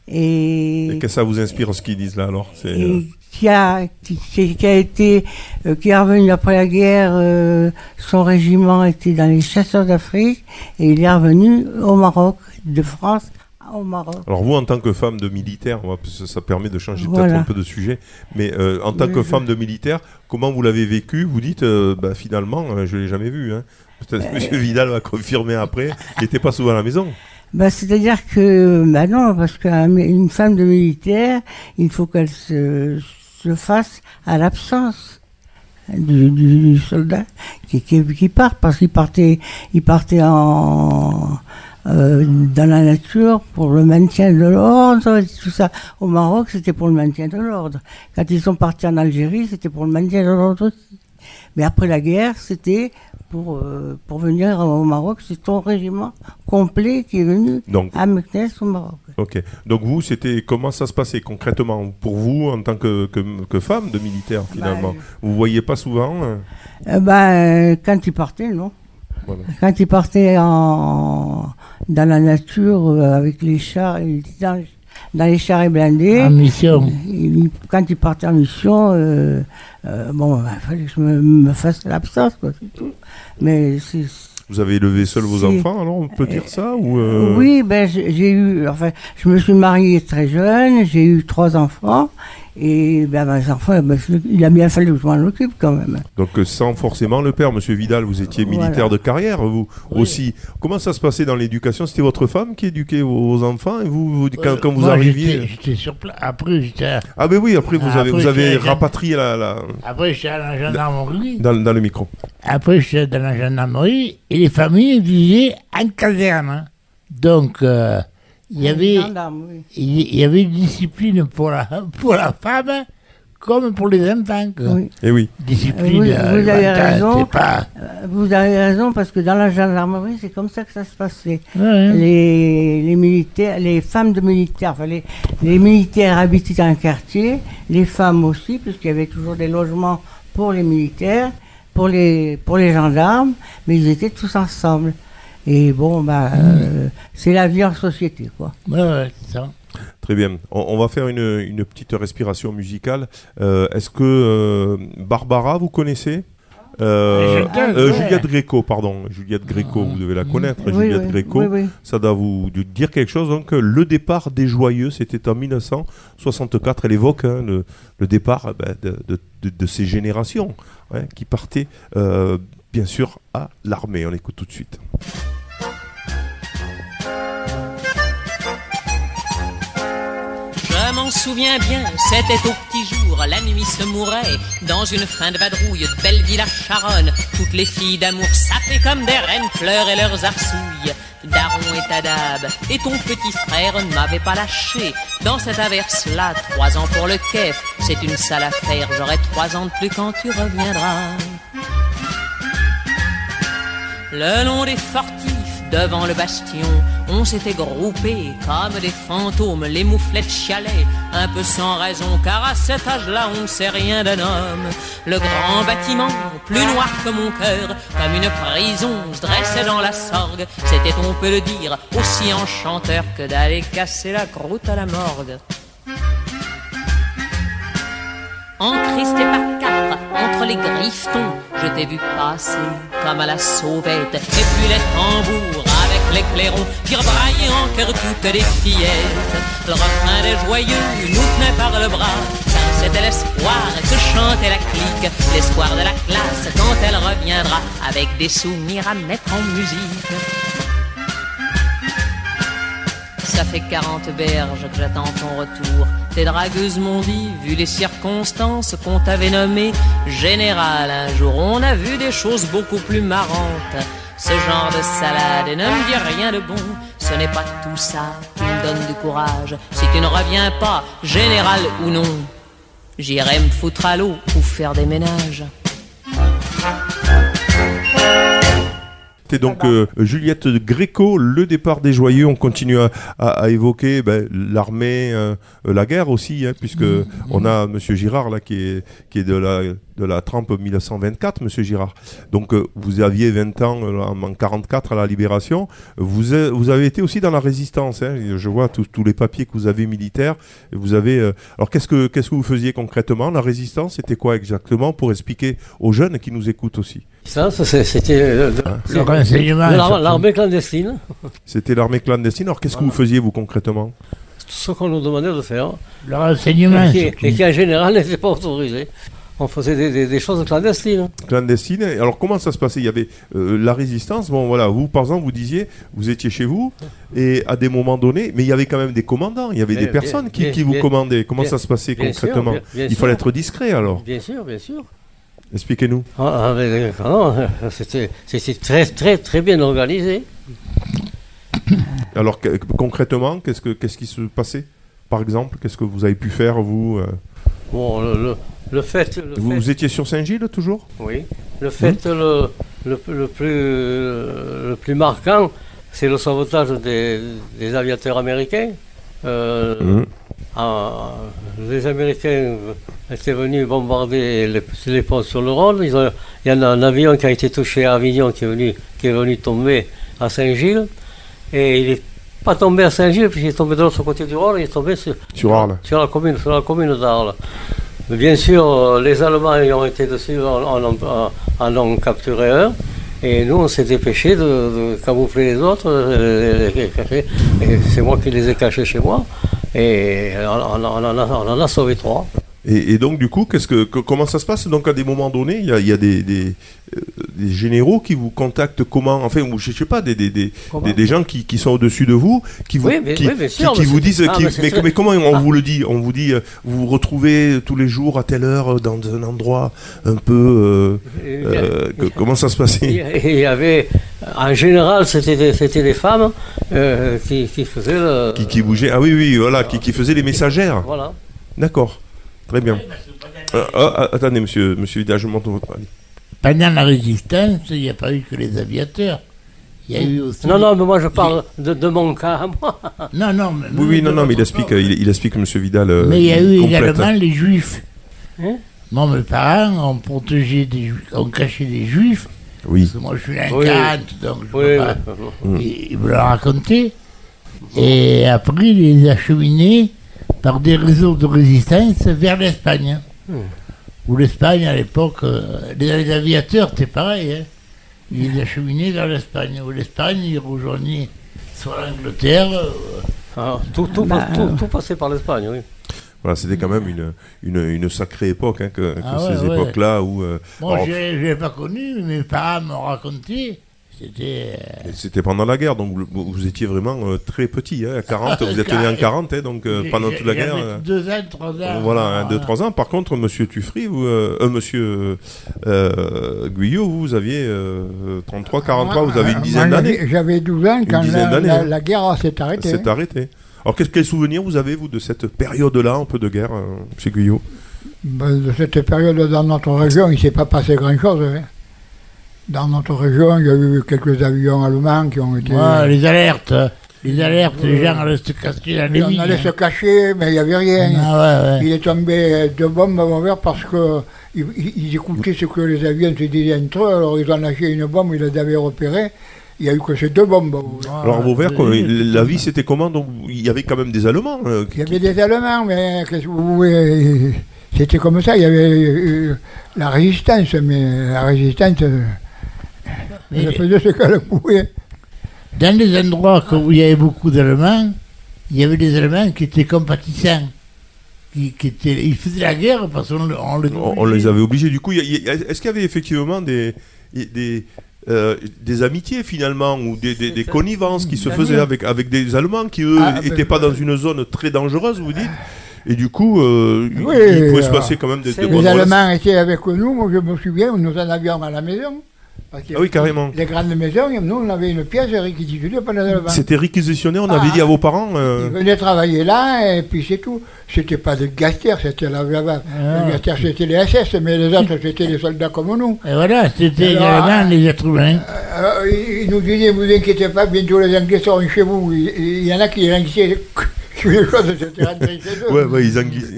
K: et,
A: et que ça vous inspire ce qu'ils disent là alors
K: et
A: euh,
K: qui a qui, qui- qui a été euh, qui est revenu après la guerre euh, son régiment était dans les chasseurs d'Afrique et il est revenu au Maroc de France au Maroc
A: Alors vous, en tant que femme de militaire, ça, permet de changer peut-être un peu de sujet, mais euh, en tant
K: Oui,
A: que femme de militaire, comment vous l'avez vécu? Vous dites, euh, bah, finalement, euh, je l'ai jamais vu. Hein. Peut-être. Monsieur Vidal va confirmer après. Il n'était pas souvent à la maison.
K: Bah, c'est-à-dire que, bah non, parce qu'une femme de militaire, il faut qu'elle se, se fasse à l'absence du, du- du soldat qui, qui, qui part, parce qu'il partait, il partait en, euh, dans la nature pour le maintien de l'ordre, et tout ça. Au Maroc, c'était pour le maintien de l'ordre. Quand ils sont partis en Algérie, c'était pour le maintien de l'ordre aussi. Mais après la guerre, c'était pour, euh, pour venir au Maroc. C'est ton régiment complet qui est venu
A: Donc,
K: à Meknès au Maroc.
A: ok. Donc vous, c'était comment ça se passait concrètement pour vous en tant que, que, que femme de militaire finalement?
K: Bah,
A: Vous voyez pas souvent euh,
K: Euh, bah, euh, quand il partait, non.
A: Voilà.
K: Quand il partait en, dans la nature euh, avec les chars, il était dans, dans les chars et blindés.
G: En mission.
K: Il- quand il partait en mission, euh, euh, bon, bah, il fallait que je me, me fasse l'absence, quoi, c'est tout. Mais c'est,
A: Vous avez élevé seul vos enfants, alors on peut dire ça ou euh,
K: Oui, ben j'ai eu, enfin, je me suis mariée très jeune, j'ai eu trois enfants, et ben mes enfants, ben, il a bien fallu que je m'en occupe quand même.
A: Donc euh, sans forcément le père, Monsieur Vidal, vous étiez militaire
K: Voilà.
A: de carrière, vous aussi. Comment ça se passait dans l'éducation? C'était votre femme qui éduquait vos, vos enfants? Et vous, vous- quand,
G: Euh,
A: quand vous
G: moi,
A: arriviez
G: j'étais- sur place. Après, j'étais
A: Ah ben oui, après vous
G: Ah,
A: avez vous avez rapatrié la, la-
G: après, j'étais à la gendarmerie.
A: dans, dans le micro.
G: Après, j'étais dans la gendarmerie et les familles vivaient en caserne. Donc, euh, il y avait,
K: oui.
G: il y avait une discipline pour la, pour la femme comme pour les enfants. quoi.
K: Oui.
A: Et oui.
G: Discipline.
K: Vous-
G: euh,
K: vous avez raison.
G: pas.
K: Euh, Vous avez raison, parce que dans la gendarmerie, c'est comme ça que ça se passait.
G: Ouais.
K: Les, les militaires, les femmes de militaires, enfin, les, les militaires habitaient dans le quartier, les femmes aussi, puisqu'il y avait toujours des logements pour les militaires, pour les, pour les gendarmes, mais ils étaient tous ensemble. Et bon, bah, euh, c'est la vie en société, quoi.
G: Ouais, ouais, c'est ça.
A: Très bien. On, on va faire une, une petite respiration musicale. Euh, Est-ce que euh, Barbara, vous connaissez? Euh, euh,
G: ouais.
A: Juliette Gréco, pardon. Juliette Gréco, vous devez la connaître.
K: Oui,
A: Juliette
K: oui,
A: Gréco.
K: oui, oui.
A: Ça doit vous dire quelque chose. Donc, euh, le départ des Joyeux, c'était en 1964. Elle évoque hein, le, le départ euh, ben, de, de- de- de ces générations hein, qui partaient, euh, bien sûr, à l'armée. On écoute tout de suite.
L: M'en souviens bien, c'était au petit jour, la nuit se mourait, dans une fin de vadrouille de Belleville à Charonne, toutes les filles d'amour sapées comme des reines pleuraient leurs arsouilles. Daron et Tadab, et ton petit frère ne m'avait pas lâché. Dans cette averse-là, trois ans pour le kef, c'est une sale affaire, j'aurai trois ans de plus quand tu reviendras. Le long des fortifs, devant le bastion, on s'était groupés comme des fantômes, les mouflettes chialaient, un peu sans raison, car à cet âge-là, on ne sait rien d'un homme. Le grand bâtiment, plus noir que mon cœur, comme une prison, se dressait dans la sorgue. C'était, on peut le dire, aussi enchanteur que d'aller casser la croûte à la morgue. Encristé par quatre, entre les griffetons, je t'ai vu passer comme à la sauvette, et puis les tambours les clairons firent brailler en cœur toutes les fillettes. Le refrain des joyeux nous tenait par le bras, c'était l'espoir que chantait la clique, l'espoir de la classe quand elle reviendra, avec des souvenirs à mettre en musique. Ça fait 40 berges que j'attends ton retour. Tes dragueuses m'ont dit, vu les circonstances qu'on t'avait nommé général un jour, on a vu des choses beaucoup plus marrantes. Ce genre de salade et ne me dis rien de bon, ce n'est pas tout ça qui me donne du courage. Si tu ne reviens pas, général ou non, j'irai me foutre à l'eau ou faire des ménages.
A: C'était donc euh, Juliette Gréco, le départ des joyeux. On continue à, à- à évoquer ben, l'armée, euh, euh, la guerre aussi, hein, puisque on a Monsieur Girard là qui est qui est de la de la trempe 1924, Monsieur Girard. Donc euh, vous aviez 20 ans euh, en, en 44 à la Libération. Vous a- vous avez été aussi dans la résistance. hein. Je vois tous tous les papiers que vous avez militaires. Vous avez euh, alors qu'est-ce que qu'est-ce que vous faisiez concrètement? La résistance, c'était quoi exactement pour expliquer aux jeunes qui nous écoutent aussi?
I: Ça, c'était euh,
A: Hein?
I: l'armée clandestine.
A: C'était l'armée clandestine. Alors qu'est-ce que vous faisiez vous concrètement?
I: Tout ce qu'on nous demandait de faire.
G: Le renseignement,
I: Et qui, et qui, en général *laughs* n'était pas autorisé. On faisait des, des- des choses clandestines.
A: clandestine. Et Alors comment ça se passait? Il y avait euh, la résistance. Bon voilà, vous par exemple vous disiez, vous étiez chez vous et à des moments donnés, mais il y avait quand même des commandants, il y avait
I: Bien,
A: des personnes
I: bien,
A: qui,
I: bien,
A: qui vous commandaient. Comment ça se passait
I: sûr,
A: concrètement Il fallait être discret alors.
I: Bien sûr, bien sûr.
A: Expliquez-nous.
I: Ah, ah, ah non, c'était très, très, très bien organisé.
A: Alors que- concrètement, qu'est-ce que qu'est-ce qui se passait? Par exemple, qu'est-ce que vous avez pu faire vous euh?
I: Bon, le, le, le fait. Le
A: vous,
I: fait-
A: vous étiez sur Saint-Gilles toujours
I: Oui. Le fait le, le, le plus, le plus marquant, c'est le sauvetage des, des aviateurs américains. Euh,
A: Mhm.
I: en- les Américains étaient venus bombarder les, les ponts sur le Rhône. Ils ont- il y en a un avion qui a été touché à Avignon qui est venu, qui est venu tomber à Saint-Gilles. Et il n'est pas tombé à Saint-Gilles, puisqu'il est tombé de l'autre côté du Rhône, il est tombé sur,
A: Sur Arles.
I: sur la commune, sur la commune d'Arles. Bien sûr, euh, les Allemands ayant été dessus, en, en, en- ont capturé un. Et nous, on s'est dépêché de, camoufler les autres. euh, les-. Et c'est moi qui les ai cachés chez moi. Et on, on en a sauvé trois.
A: Et, et donc, du coup, qu'est-ce que, que- comment ça se passe? Donc, à des moments donnés, il y a, il y a des, des, euh, des généraux qui vous contactent comment? Enfin, ou je sais pas, des, gens qui, qui sont au-dessus de vous, qui vous,
I: Oui, mais-
A: qui,
I: oui, bien
A: qui-
I: sûr,
A: qui
I: mais
A: vous
I: c'est-
A: disent.
I: ah, mais
A: comment on
I: Ah.
A: vous le dit? On vous dit, euh, vous vous retrouvez tous les jours à telle heure euh, dans un endroit un peu. euh, euh, que- comment ça se passait?
I: Il y avait, en général, c'était des, c'était des femmes qui, faisaient le.
A: qui, bougeait Ah oui, oui, voilà, qui, qui faisaient les messagères.
I: Voilà.
A: D'accord, très bien. Euh, ah, attendez, monsieur, monsieur Vidal, je monte votre. allez.
G: Pendant la résistance, il n'y a pas eu que les aviateurs. Il y a eu aussi.
I: Non, non, mais moi je parle de, de mon cas à *laughs* moi.
G: Non, non, mais.
A: Oui, oui, non, non, mais il explique, euh, il, il explique, monsieur Vidal. euh,
G: Mais il y a eu
A: complète.
G: également les juifs.
I: Hein
G: Moi, mes parents ont protégé des juifs, ont caché des juifs.
A: Oui.
G: Parce que moi, je suis en
I: Oui.
G: 40, donc je
I: Oui,
G: peux pas.
I: oui.
G: Ils ils me l'ont raconté. Et après, ils les acheminés par des réseaux de résistance vers l'Espagne.
I: Hmm.
G: Où l'Espagne, à l'époque, euh, les, les aviateurs, c'était pareil. Hein. Ils les acheminaient vers l'Espagne. Où l'Espagne, ils rejoignaient soit l'Angleterre. euh,
I: Ah, tout, tout,
K: Bah,
I: tout,
K: euh.
I: tout passait par l'Espagne, oui.
A: Voilà, c'était quand même une, une, une sacrée époque, hein, que, que
G: Ah ouais,
A: ces
G: ouais.
A: époques-là où. euh,
G: Moi,
A: alors,
G: je ne l'ai pas connu, mais mes parents m'ont raconté. C'était. euh,
A: C'était pendant la guerre, donc vous, vous étiez vraiment euh, très petit, hein, à 40, vous êtes né en 40, hein, donc euh, pendant toute la guerre.
G: Deux ans, trois ans.
A: Voilà, 2-3 ans. Par contre, monsieur Tuffry, vous, monsieur Guyot, vous, aviez euh, 33, 43, vous avez une dizaine d'années.
H: J'avais 12 ans quand la,
A: hein.
H: la guerre s'est arrêtée.
A: C'est arrêté. Alors, quel, quel souvenir vous avez, vous, de cette période-là, un peu de guerre, monsieur Guyot?
H: Ben, de cette période dans notre région, il ne s'est pas passé grand-chose. hein. Dans notre région, il y a eu quelques avions allemands qui ont été...
G: Ouais, les alertes. Les alertes, les gens allaient se cacher dans les
H: on allait se cacher, mais il n'y avait rien.
G: Ah ouais, ouais.
H: Il est tombé deux bombes à Vauvert parce que ils, écoutaient ce que les avions se disaient entre eux, alors ils ont lâché une bombe, ils les avaient repérés. Il n'y a eu que ces deux bombes.
A: Alors, à Vauvert, quoi, la vie, c'était comment? Donc, il y avait quand même des Allemands. euh, qui-
H: Il y avait des Allemands, mais qu'est-ce que vous voulez C'était comme ça, il y avait euh, la résistance, mais la résistance, euh,
G: Mais-
H: ce qu'elle pouvait.
G: Dans les endroits où il y avait beaucoup d'Allemands, il y avait des Allemands qui étaient compatissants. Qui, qui étaient, ils faisaient la guerre parce qu'on le- on les
A: on, on les avait obligés. Du coup, est-ce qu'il y avait effectivement des, des, euh, des amitiés finalement ou des, des, des connivences qui se faisaient avec, avec des Allemands qui eux
H: Ah,
A: n'étaient
H: ben,
A: pas dans une zone très dangereuse, vous dites? Et du coup, euh, il-
H: Oui,
A: il pouvait se
H: euh,
A: passer quand même des, des
H: Les. Allemands étaient avec nous, moi je me souviens, nous en avions à la maison.
A: Ah oui, carrément.
H: Les grandes maisons, nous on avait une pièce réquisitionnée par les Allemands.
A: C'était réquisitionné, on avait
H: Ah.
A: dit à vos parents. euh,
H: Ils venaient travailler là, et puis c'est tout. C'était pas des gastières, c'était la, la, la-
G: Ah.
H: les gastières, c'était les SS, mais les autres, c'était les soldats comme nous.
G: Et voilà, c'était les les êtres humains.
H: Euh, ils ils nous disaient, vous inquiétez pas, bientôt les Anglais seront chez vous. Il, y en a qui languissaient sur les choses, c'était rentré chez eux.
A: Ouais, ouais, ils anguissent.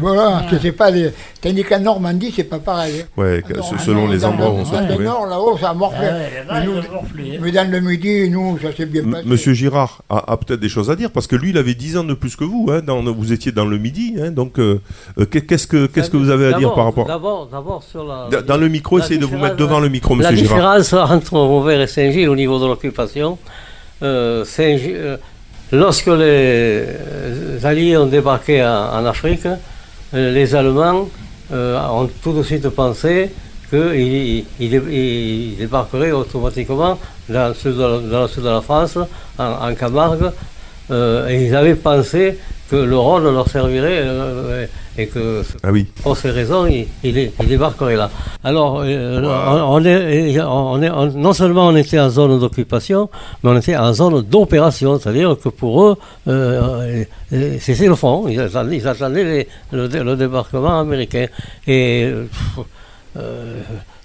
H: Voilà, c'était pas des... Tandis qu'en Normandie, c'est pas pareil. hein.
A: Ouais, que-
H: Alors,
A: selon
H: dans-
A: les endroits où on se
H: dans le
A: trouvait.
H: nord, là-haut, ça a morflé.
G: Ah ouais,
H: mais,
G: hein.
H: mais dans le midi, nous, ça s'est bien
A: M-
H: passé.
A: Monsieur Girard a, a peut-être des choses à dire parce que lui, il avait 10 ans de plus que vous. Hein, dans, vous étiez dans le midi, hein, donc euh, euh, qu'est- qu'est-ce que qu'est-ce que vous avez à dire par rapport
I: D'abord, d'abord sur la.
A: Da- dans le micro,
I: la
A: essayez de vous mettre devant le micro,
I: La
A: Monsieur Girard.
I: différence entre Vauvert et Saint-Gilles au niveau de l'occupation, euh, Saint-Gilles, lorsque les, euh, Alliés ont débarqué en, Afrique, euh, les Allemands euh, ont tout de suite pensé qu'ils ils, ils- ils débarqueraient automatiquement dans le sud de la, France, en, Camargue, et ils avaient pensé que le Rhône leur servirait euh, et que
A: Ah oui.
I: pour ces raisons, il, il, est- il débarquerait là. Alors, euh, on, on est, on est, on- non seulement on était en zone d'occupation, mais on était en zone d'opération, c'est-à-dire que pour eux, euh, euh, c'était le front, ils attendaient, ils attendaient les- le, le débarquement américain. Et euh, euh,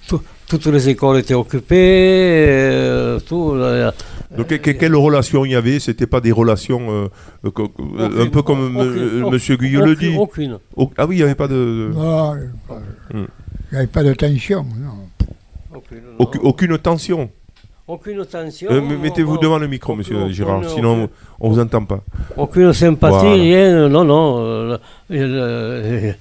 I: tout- toutes les écoles étaient occupées, euh, tout, euh,
A: Donc, que- que- quelle relation il y avait? C'était pas des relations euh, co- un peu comme
I: aucune,
A: Monsieur Guyot le dit.
I: aucune.
A: Au- ah oui, il n'y avait pas de.
H: Non,
A: Hmm.
H: il n'y avait pas de tension. non.
I: aucune, non.
A: Aucune, aucune tension.
I: Aucune tension.
A: Euh, m- Mettez-vous devant le micro, Monsieur
I: aucune-
A: Girard,
I: aucune-
A: sinon on vous entend pas.
I: Aucune sympathie,
A: Voilà.
I: rien. Non, non. euh, euh,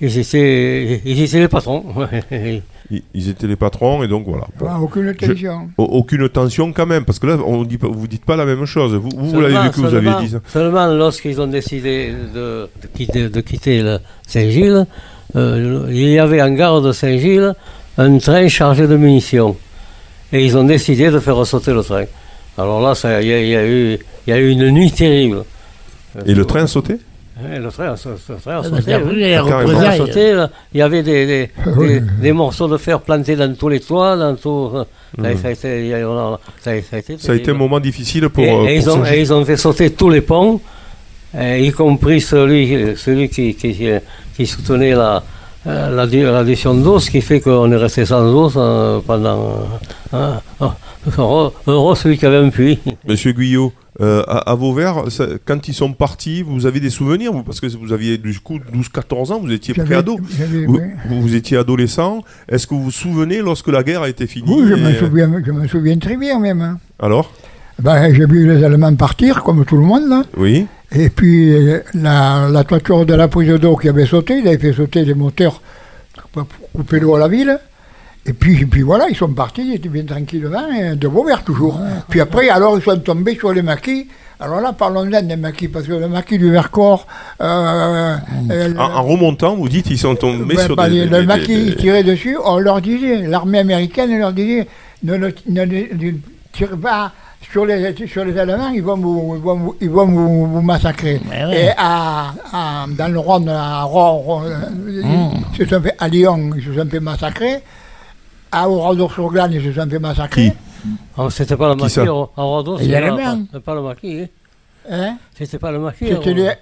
I: ils, étaient, ils étaient les patrons. *laughs*
A: Ils, étaient les patrons et donc voilà.
H: Ah, aucune tension.
A: Au- Aucune tension quand même, parce que là, on dit, pas- vous dites pas la même chose. Vous, vous, vous l'avez vécu, vous aviez dit ça.
I: Seulement lorsqu'ils ont décidé de, de quitter, de quitter le Saint-Gilles, euh, il y avait en gare de Saint-Gilles un train chargé de munitions. Et ils ont décidé de faire sauter le train. Alors là, ça- il y, y a eu, il y a eu une nuit terrible.
A: Et le train a sauté?
I: Le train, a sa- sa- train a sauté.
G: après, il y a
I: sauté, là. Il avait des, des, *laughs*
H: Oui.
I: des, des morceaux de fer plantés dans tous les toits, dans tout. Ça,
A: Mhm.
I: ça a été, ça a- ça a été
A: Ça a été un moment difficile pour.
I: Et,
A: euh,
I: et ils ont,
A: Saint-Gilles.
I: et ils ont fait sauter tous les ponts, euh, y compris celui, celui qui, qui, qui soutenait la, euh, l'addition d'eau, ce qui fait qu'on est resté sans eau euh, pendant. euh, euh, heureux, heureux celui qui avait un puits.
A: Monsieur Guyot, euh, à, à Vauvert, ça- quand ils sont partis, vous avez des souvenirs vous? Parce que vous aviez du coup 12-14 ans, vous étiez pré-ado. Vous, vous- étiez adolescent. Est-ce que vous vous souvenez lorsque la guerre a été finie
H: Oui, je me, souviens, je me souviens très bien même. hein.
A: Alors?
H: Ben, j'ai vu les Allemands partir, comme tout le monde, là.
A: Oui.
H: Et puis, euh, la, la toiture de la prise d'eau qui avait sauté, il avait fait sauter les moteurs pour couper l'eau à la ville. Et puis, puis voilà, ils sont partis, ils étaient bien tranquillement, et de Vauvert toujours. Puis après, alors, ils sont tombés sur les maquis. Alors là, parlons-en des maquis, parce que le maquis du Vercors... euh, euh,
A: En, en remontant, vous dites ils sont tombés
H: ben,
A: sur
H: ben,
A: des,
H: le
A: des-
H: maquis
A: des-
H: ils tiraient dessus, on leur disait, l'armée américaine leur disait, ne, ne, tirez pas sur les, sur les Allemands, ils vont vous, ils vont vous, ils vont vous, vous massacrer.
G: Ouais.
H: Et à, à- dans le Rhône, à, sont fait- à Lyon, ils se sont fait massacrer. À Oradour-sur-Glane, ils se sont fait massacrer.
I: Ah, c'était pas le
A: Qui
I: maquis,
A: ça
H: Les
I: c'était pas, pas le maquis. hein.
H: Hein
I: C'était pas le maquis.
H: C'était les-.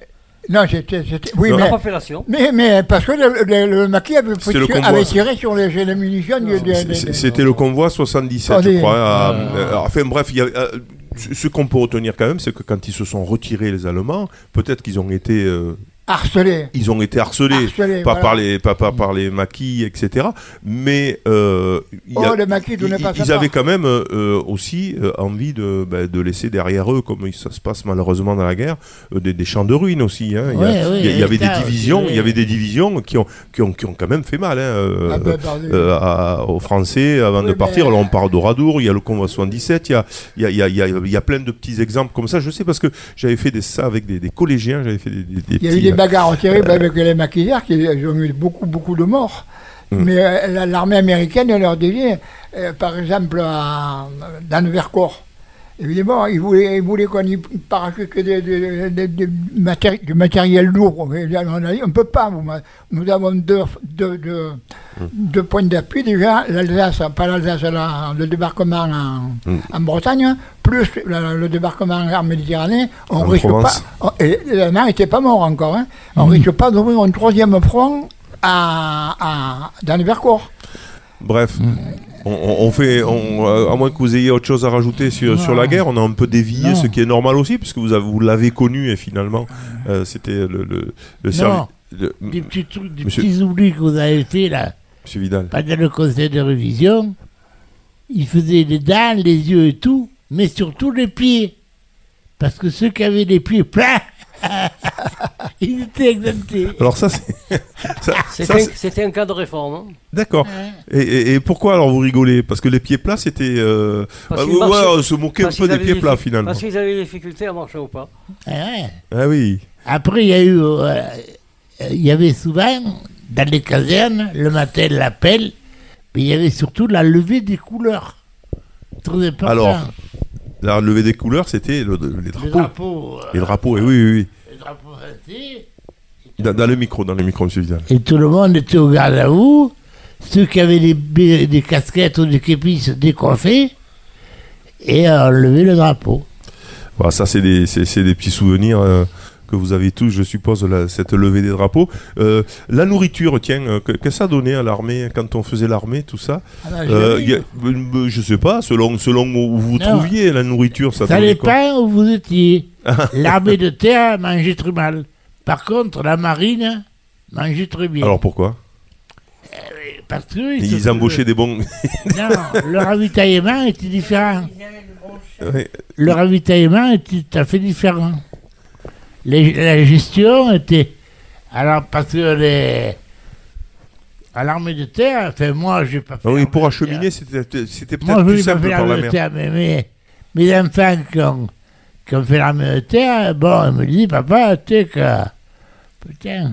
H: Non, c'était. c'était- Oui,
I: Non.
H: mais.
I: La population.
H: Mais, mais parce que le, le, le maquis avait,
A: C'était le
H: tiré-
A: convoi.
H: avait tiré sur les, sur les munitions du. du- du-
A: C- C'était le convoi 77,
H: Allez.
A: je crois. à-
H: Ouais.
A: euh, enfin bref, il y a, euh, ce ce qu'on peut retenir quand même, c'est que quand ils se sont retirés, les Allemands, peut-être qu'ils ont été euh,
H: Harcelés.
A: Ils ont été harcelés,
H: Harcelés,
A: pas,
H: voilà.
A: par les, pas, pas par les maquis, etc. Mais euh, il y a-
H: Oh, les maquis, tout n'est
A: ils,
H: pas
A: ils
H: sympa.
A: avaient quand même euh, aussi euh, envie de, ben, de laisser derrière eux, comme ça se passe malheureusement dans la guerre, euh, des, des champs de ruines aussi. hein. Il y, a-
G: Ouais, ouais,
A: il y a- il y avait des divisions, il y avait des divisions qui ont, qui ont, qui ont quand même fait mal hein, euh,
H: Ah ben,
A: euh, à- aux Français avant de partir. Alors on parle d'Oradour, il y a le convoi 77, il y a, il y, a, il y, a, il y, a, il y a plein de petits exemples comme ça. Je sais parce que j'avais fait des, ça avec des, des collégiens, j'avais fait des, des, petits,
H: des
A: euh,
H: bagarres terribles avec les maquisards, qui ont eu beaucoup, beaucoup de morts.
A: Mm.
H: Mais euh, la- l'armée américaine elle leur disait, euh, par exemple, à- dans le Vercors, évidemment, ils voulaient, ils voulaient qu'on y parachute que des, des- des- des matéri- du matériel lourd. On ne peut pas. nous avons deux, deux, deux,
A: Mm.
H: deux points d'appui déjà, l'Alsace, pas l'Alsace, la- le débarquement en,
A: Mm.
H: en Bretagne, plus le, le débarquement en Méditerranée, on
A: En
H: risque
A: Provence.
H: pas. on- et les mains n'étaient pas morts encore. Hein. On risque pas d'ouvrir un troisième front à, à- dans le Vercors.
A: Bref, on, fait, on, euh, à moins que vous ayez autre chose à rajouter sur, sur la guerre, on a un peu dévié,
G: Non.
A: ce qui est normal aussi, puisque vous, avez- vous l'avez connu et finalement, euh, c'était le, le, le servi-
G: Non,
A: le-
G: des petits trucs, des
A: Monsieur-
G: petits oublis que vous avez fait là,
A: Monsieur Vidal.
G: pendant le conseil de révision. Il faisait les dents, les yeux et tout, mais surtout les pieds. Parce que ceux qui avaient les pieds pleins, *laughs* ils étaient exemptés.
A: Alors ça, c'est... *laughs* ça-
I: C'était
A: ça,
I: un-
A: c'est-
I: C'était un cas de réforme. hein.
A: D'accord. Et, et- et pourquoi alors vous rigolez? Parce que les pieds plats, c'était... euh,
I: Parce
A: ah, ouais, on se moquait un
I: parce
A: peu
I: qu'ils
A: des
I: avaient
A: pieds
I: des
A: plats
I: diffi-
A: finalement.
I: Parce qu'ils avaient des difficultés à marcher ou pas.
G: Ah ouais.
A: Ah oui.
G: Après, il y a eu. euh, il y avait souvent, dans les casernes, le matin, l'appel, mais il y avait surtout la levée des couleurs. Très important.
A: Alors, la levée des couleurs, c'était le- les
G: le
A: drapeaux.
G: drapeau. euh,
A: Les drapeaux, et oui, oui, oui.
G: le drapeau français.
A: Dans, dans le micro, dans le micro, monsieur Vidal.
G: Et tout le monde était au garde à vous. Ceux qui avaient des, des casquettes ou des képis se décoiffaient et euh, levaient le drapeau.
A: Voilà, ça, c'est des, c'est- c'est des petits souvenirs euh, que vous avez tous, je suppose, la- cette levée des drapeaux. Euh, la nourriture, tiens, euh, que, que ça donnait à l'armée quand on faisait l'armée, tout ça
H: Ah,
A: Euh, y a- euh, Je sais pas, selon, selon où vous
G: Non.
A: trouviez, la nourriture, ça,
G: Ça dépend où vous étiez. *laughs* L'armée de terre mangeait très mal. Par contre, la marine mangeait très bien.
A: Alors pourquoi?
G: Parce que
A: Ils embauchaient des bons. *laughs*
G: Non, le ravitaillement était différent. Le ravitaillement était tout à fait différent. Les- la gestion était. Alors, parce que les. À l'armée de terre, enfin, moi, je n'ai pas fait.
A: Oui, pour acheminer, c'était peut-être plus simple par la
G: l'armée de
A: mer.
G: terre, mais mes, mes enfants qui ont, qui ont fait l'armée de terre, bon, ils me disent, papa, tu sais que. Putain,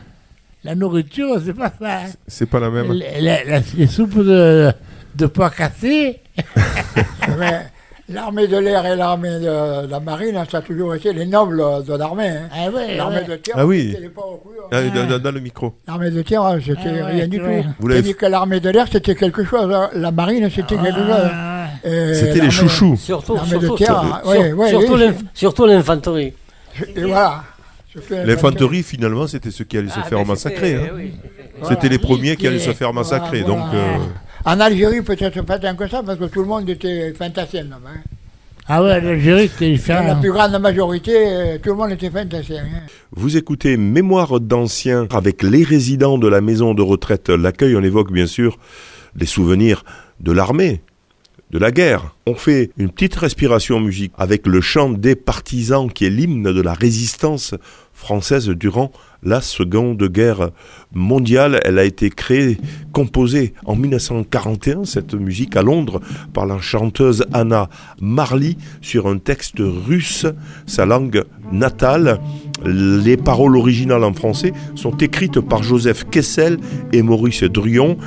G: la nourriture, c'est pas ça. hein.
A: C'est pas la même.
G: Les- les soupes de, de pois cassés. *laughs* *laughs*
H: L'armée de l'air et l'armée de la marine, ça a toujours été les nobles de l'armée. hein.
G: Ah ouais,
H: l'armée
G: ouais.
H: de terre,
A: Ah oui.
H: c'était.
A: Ah, dans, dans- le micro.
H: L'armée de terre, c'était
G: Ah ouais,
H: rien du
G: vrai.
H: tout.
A: Vous l'avez
H: Tandis que l'armée de l'air, c'était quelque chose. hein. La marine, c'était quelque chose. Et
A: C'était les chouchous.
I: Surtout,
H: L'armée de
I: surtout,
H: ouais,
I: surtout l'infanterie.
H: Et voilà.
A: L'infanterie, finalement, c'était ceux qui allaient se
I: Ah,
A: faire
I: ben,
A: massacrer.
I: c'était-
A: hein.
I: oui.
A: C'était les premiers qui allaient se faire massacrer.
H: voilà,
A: Donc,
H: voilà.
A: euh,
H: En Algérie, peut-être pas tant que ça, parce que tout le monde était fantasien là-bas. hein.
G: Ah ouais, l'Algérie, c'était
H: Dans la
G: différent.
H: plus grande majorité, euh, tout le monde était fantasien. hein.
A: Vous écoutez Mémoire d'anciens avec les résidents de la maison de retraite L'accueil. On évoque bien sûr les souvenirs de l'armée, de la guerre. On fait une petite respiration musique avec le chant des partisans qui est l'hymne de la résistance française durant la Seconde Guerre mondiale. Elle a été créée, composée en 1941, cette musique à Londres, par la chanteuse Anna Marley sur un texte russe, sa langue natale. Les paroles originales en français sont écrites par Joseph Kessel et Maurice Druon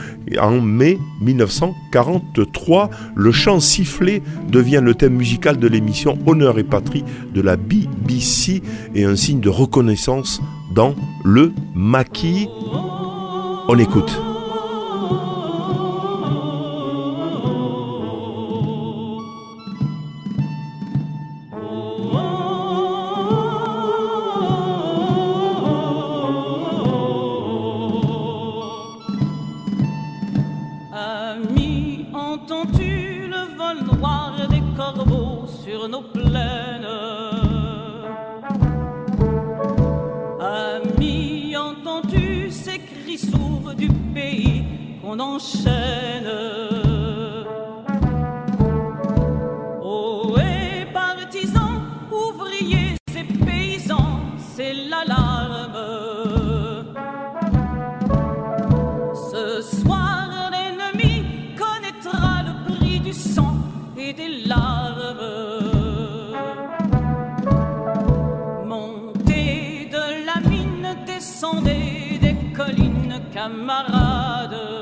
A: en mai 1943. Le chant sifflé devient le thème musical de l'émission Honneur et Patrie de la BBC et un signe de reconnaissance dans le maquis. On écoute.
M: Qu'on enchaîne Oh, et partisans, ouvriers et paysans, c'est l'alarme ce soir, l'ennemi connaîtra le prix du sang et des larmes. Montez de la mine, descendez des collines, camarades.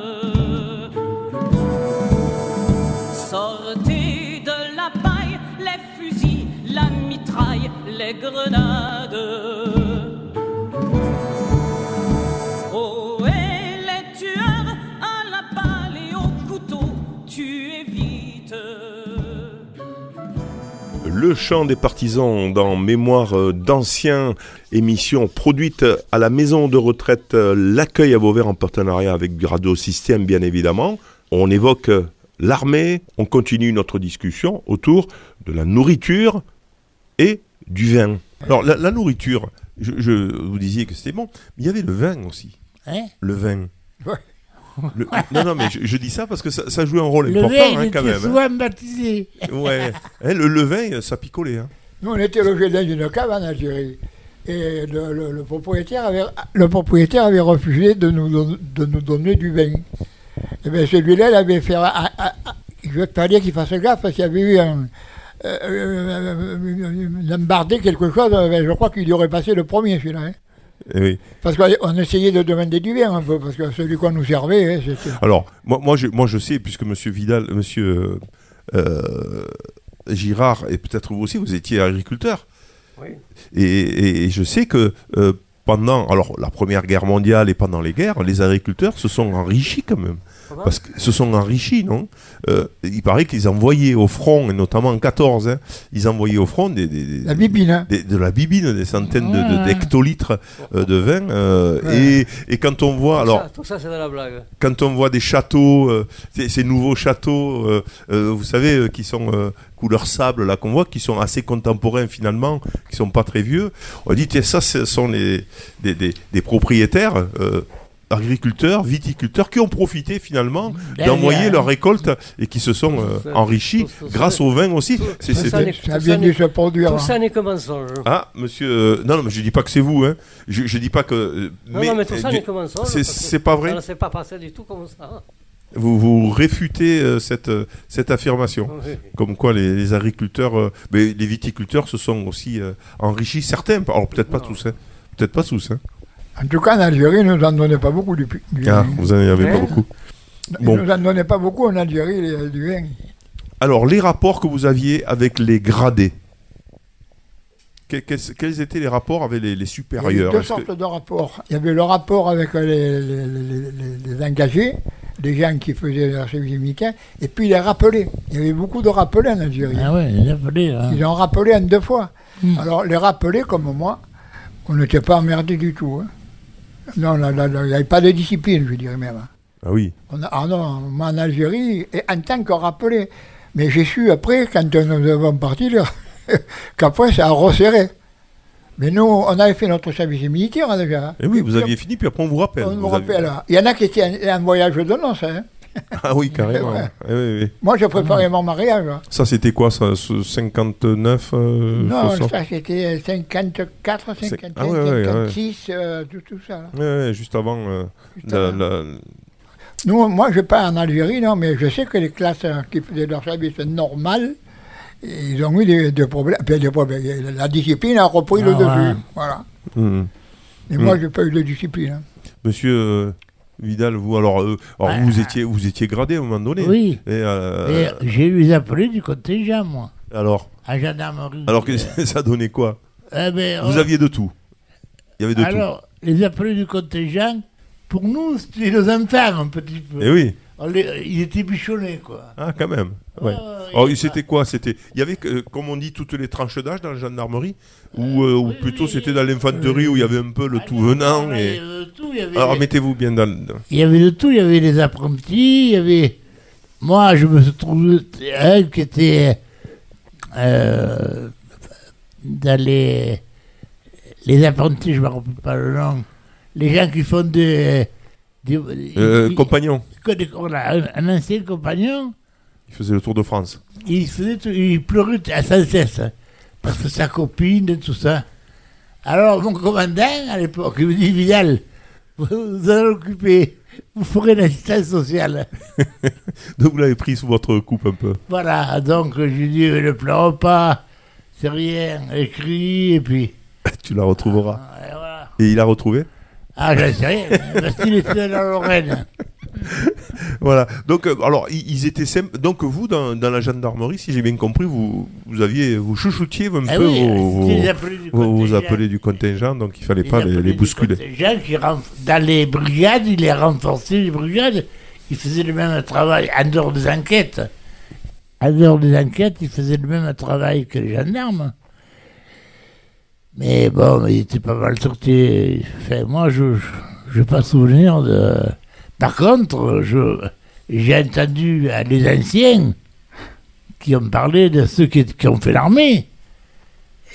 M: Les grenades. Oh.
A: Le chant des partisans dans Mémoire d'anciens émissions produites à la maison de retraite L'accueil à Vauvert en partenariat avec Radio Système bien évidemment. On évoque l'armée, on continue notre discussion autour de la nourriture et du vin. Alors la, la nourriture, je, je- vous disiez que c'était bon, mais il y avait le vin aussi.
G: Hein
A: Le vin.
H: Ouais.
A: Le- non, non, mais je, je dis ça parce que ça, ça jouait un rôle
G: Le
A: important
G: vin,
A: hein, quand même. hein.
G: souvent baptisé.
A: Ouais. Hein, le, le vin, ça picolait. Hein.
H: Nous, on était logés dans une cave en Algérie. Et le, propriétaire avait, le propriétaire avait refusé de nous, don- de nous donner du vin. Et bien celui-là, il avait fait. un- un- je vais pas dire qu'il fasse gaffe parce qu'il y avait eu un. Euh, euh, une embardée, quelque chose. euh, ben, je crois qu'il y aurait passé le premier, celui-là. hein.
A: Eh oui.
H: Parce qu'on on essayait de demander du vin un peu, parce que celui qu'on nous servait, hein, c'était.
A: Alors, moi, moi, je, moi, je sais, puisque Monsieur Vidal, Monsieur euh, Girard, et peut-être vous aussi, vous étiez agriculteur.
I: Oui.
A: Et, et- et je sais que euh, pendant alors, la Première Guerre mondiale et pendant les guerres, les agriculteurs se sont enrichis quand même.
I: Comment
A: Parce que se sont enrichis, non Euh, Il paraît qu'ils envoyaient au front, et notamment en 14, hein, ils envoyaient au front des, des- des-
H: La bibine, hein.
A: des- de la bibine, des centaines de- d'hectolitres euh, de vin. euh,
H: Ouais.
A: et, et quand on voit,
I: Tout
A: alors,
I: ça, tout ça, c'est de la blague.
A: quand on voit des châteaux, euh, ces, ces nouveaux châteaux, euh, euh, vous savez, euh, qui sont euh, couleur sable, là qu'on voit, qui sont assez contemporains finalement, qui sont pas très vieux, on dit, tiens, ça, ce sont les, des, des- des propriétaires. euh, agriculteurs, viticulteurs qui ont profité finalement
G: Derrière.
A: d'envoyer leur récolte et qui se sont euh, enrichis
I: tout- tout ça-
A: grâce au vin aussi.
I: tout-
A: C'est-
I: tout
A: c'est-
I: ça n'est-
H: hein.
I: ça n'est que mensonge.
A: Ah, monsieur, euh, non, non, mais je dis pas que c'est vous, hein. Je, je dis pas que. euh,
I: Non, non, mais tout ça n'est que mensonge.
A: c'est-
I: parce que
A: c'est pas vrai
I: Ça ne s'est pas passé du tout comme ça.
A: Vous, vous réfutez euh, cette, euh, cette affirmation.
I: Oui.
A: Comme quoi les, les agriculteurs, euh, mais les viticulteurs se sont aussi euh, enrichis, certains, alors peut-être pas
I: Non.
A: tous, hein. peut-être pas tous. Hein.
H: En tout cas, en Algérie, ils nous en donnaient pas beaucoup du, du
A: Ah,
H: vin.
A: vous en avez pas
I: Hein
A: beaucoup.
H: Ils
A: Bon.
H: nous en donnaient pas beaucoup en Algérie, les- du vin.
A: Alors, les rapports que vous aviez avec les gradés, que- quels, quels étaient les rapports avec les, les
H: Il y avait
A: supérieurs?
H: deux
A: Est-ce que-
H: sortes de rapports. Il y avait le rapport avec les, les- les- les- les engagés, les gens qui faisaient leur service militaire, et puis les rappelés. Il y avait beaucoup de rappelés en Algérie.
G: Ah ouais, il a fallu. hein.
H: Ils ont rappelé en deux fois.
G: Hmm.
H: Alors, les rappelés, comme moi, on n'était pas emmerdés du tout. hein. Non, là, là, là, il n'y avait pas de discipline, je dirais même.
A: Ah oui.
H: On a- ah non, moi en Algérie, et en tant que rappelé. Mais j'ai su après, quand nous avons parti, là, *laughs* qu'après ça a resserré. Mais nous, on avait fait notre service militaire hein, déjà.
A: Et Eh oui,
H: Et
A: vous
H: puis,
A: aviez fini, puis après on vous rappelle.
H: On
A: Vous avez-
H: rappelle. hein. Il y en a qui étaient en, en voyage de noces. hein. *laughs*
A: Ah oui, carrément.
H: Ouais.
A: Eh oui, oui.
H: Moi, j'ai préparé mon mariage. hein.
A: Ça, c'était quoi, ça ce 59 euh,
H: non,
A: 60?
H: ça c'était 54, 55,
A: Ah ouais, ouais, ouais.
H: 56, euh, tout, tout ça. là.
A: Ouais, ouais, juste avant. euh,
H: Juste
A: la-
H: avant.
A: la-
H: Nous, moi, je pas en Algérie, non, mais je sais que les classes euh, qui faisaient leur service normal, ils ont eu des, des problèmes. Enfin, des problèmes. La discipline a repris le
A: Ah,
H: dessus.
A: ouais.
H: Voilà.
A: Mhm.
H: Et moi,
A: Mhm.
H: j'ai pas eu de discipline. hein.
A: Monsieur euh, Vidal, vous alors, euh, alors
G: Ah.
A: vous étiez vous étiez gradé à un moment donné.
G: Oui.
A: Et, euh,
G: Et j'ai eu les appelés du contingent, moi,
A: alors,
G: à gendarmerie.
A: alors que *laughs* ça donnait quoi?
G: Eh ben,
A: Vous aviez de tout. Il y avait de
G: Alors, les appelés du contingent, pour nous, c'était nos enfants, un petit peu.
A: Eh oui.
G: Les- ils étaient bichonnés, quoi.
A: Ah, quand même. Ouais.
G: Ouais,
A: alors, c'était quoi? C'était il y avait euh, comme on dit toutes les tranches d'âge dans la gendarmerie ou euh, ou plutôt c'était dans l'infanterie où il y avait un peu le tout venant et
G: tout, il y avait
A: alors
G: les-
A: mettez-vous bien dans. le-
G: Il y avait de tout, il y avait les apprentis, il y avait... Moi, je me suis trouvé un qui était euh, dans les... Les apprentis, je ne me rappelle pas le nom. Les gens qui font des... des
A: Euh,
G: ils-
A: compagnon.
G: que des- voilà, un, ancien compagnon,
A: Il faisait le tour de France.
G: il, faisait tout- il pleurait à sans cesse. Parce que sa copine et tout ça. Alors, mon commandant, à l'époque, il me dit Vidal, vous, allez l'occuper, vous ferez l'assistance sociale. *laughs*
A: Donc vous l'avez pris sous votre coupe un peu.
G: Voilà, donc je lui dis ne pleure pas, c'est rien, écrit, et puis.
A: tu la retrouveras.
G: et voilà.
A: Et il l'a retrouvé?
G: Ah, j'en sais rien, parce qu'il était dans la Lorraine. *laughs* *laughs*
A: Voilà. Donc, euh, alors, ils étaient simples. Donc, vous, dans, dans la gendarmerie, si j'ai bien compris, vous, vous aviez, vous chouchoutiez un
G: Ah
A: peu
G: oui,
A: vos,
G: les
A: vos-
G: appelés du contingent.
A: appelés du contingent, donc il fallait pas les, les bousculer.
G: qui renf- dans les brigades, il les renforçait, les brigades. Ils faisaient le même travail en dehors des enquêtes. En dehors des enquêtes, ils faisaient le même travail que les gendarmes. Mais bon, ils étaient pas mal sortis. Enfin, moi, je n'ai pas souvenir de. Par contre, je j'ai entendu euh, les anciens qui ont parlé de ceux qui, qui ont fait l'armée.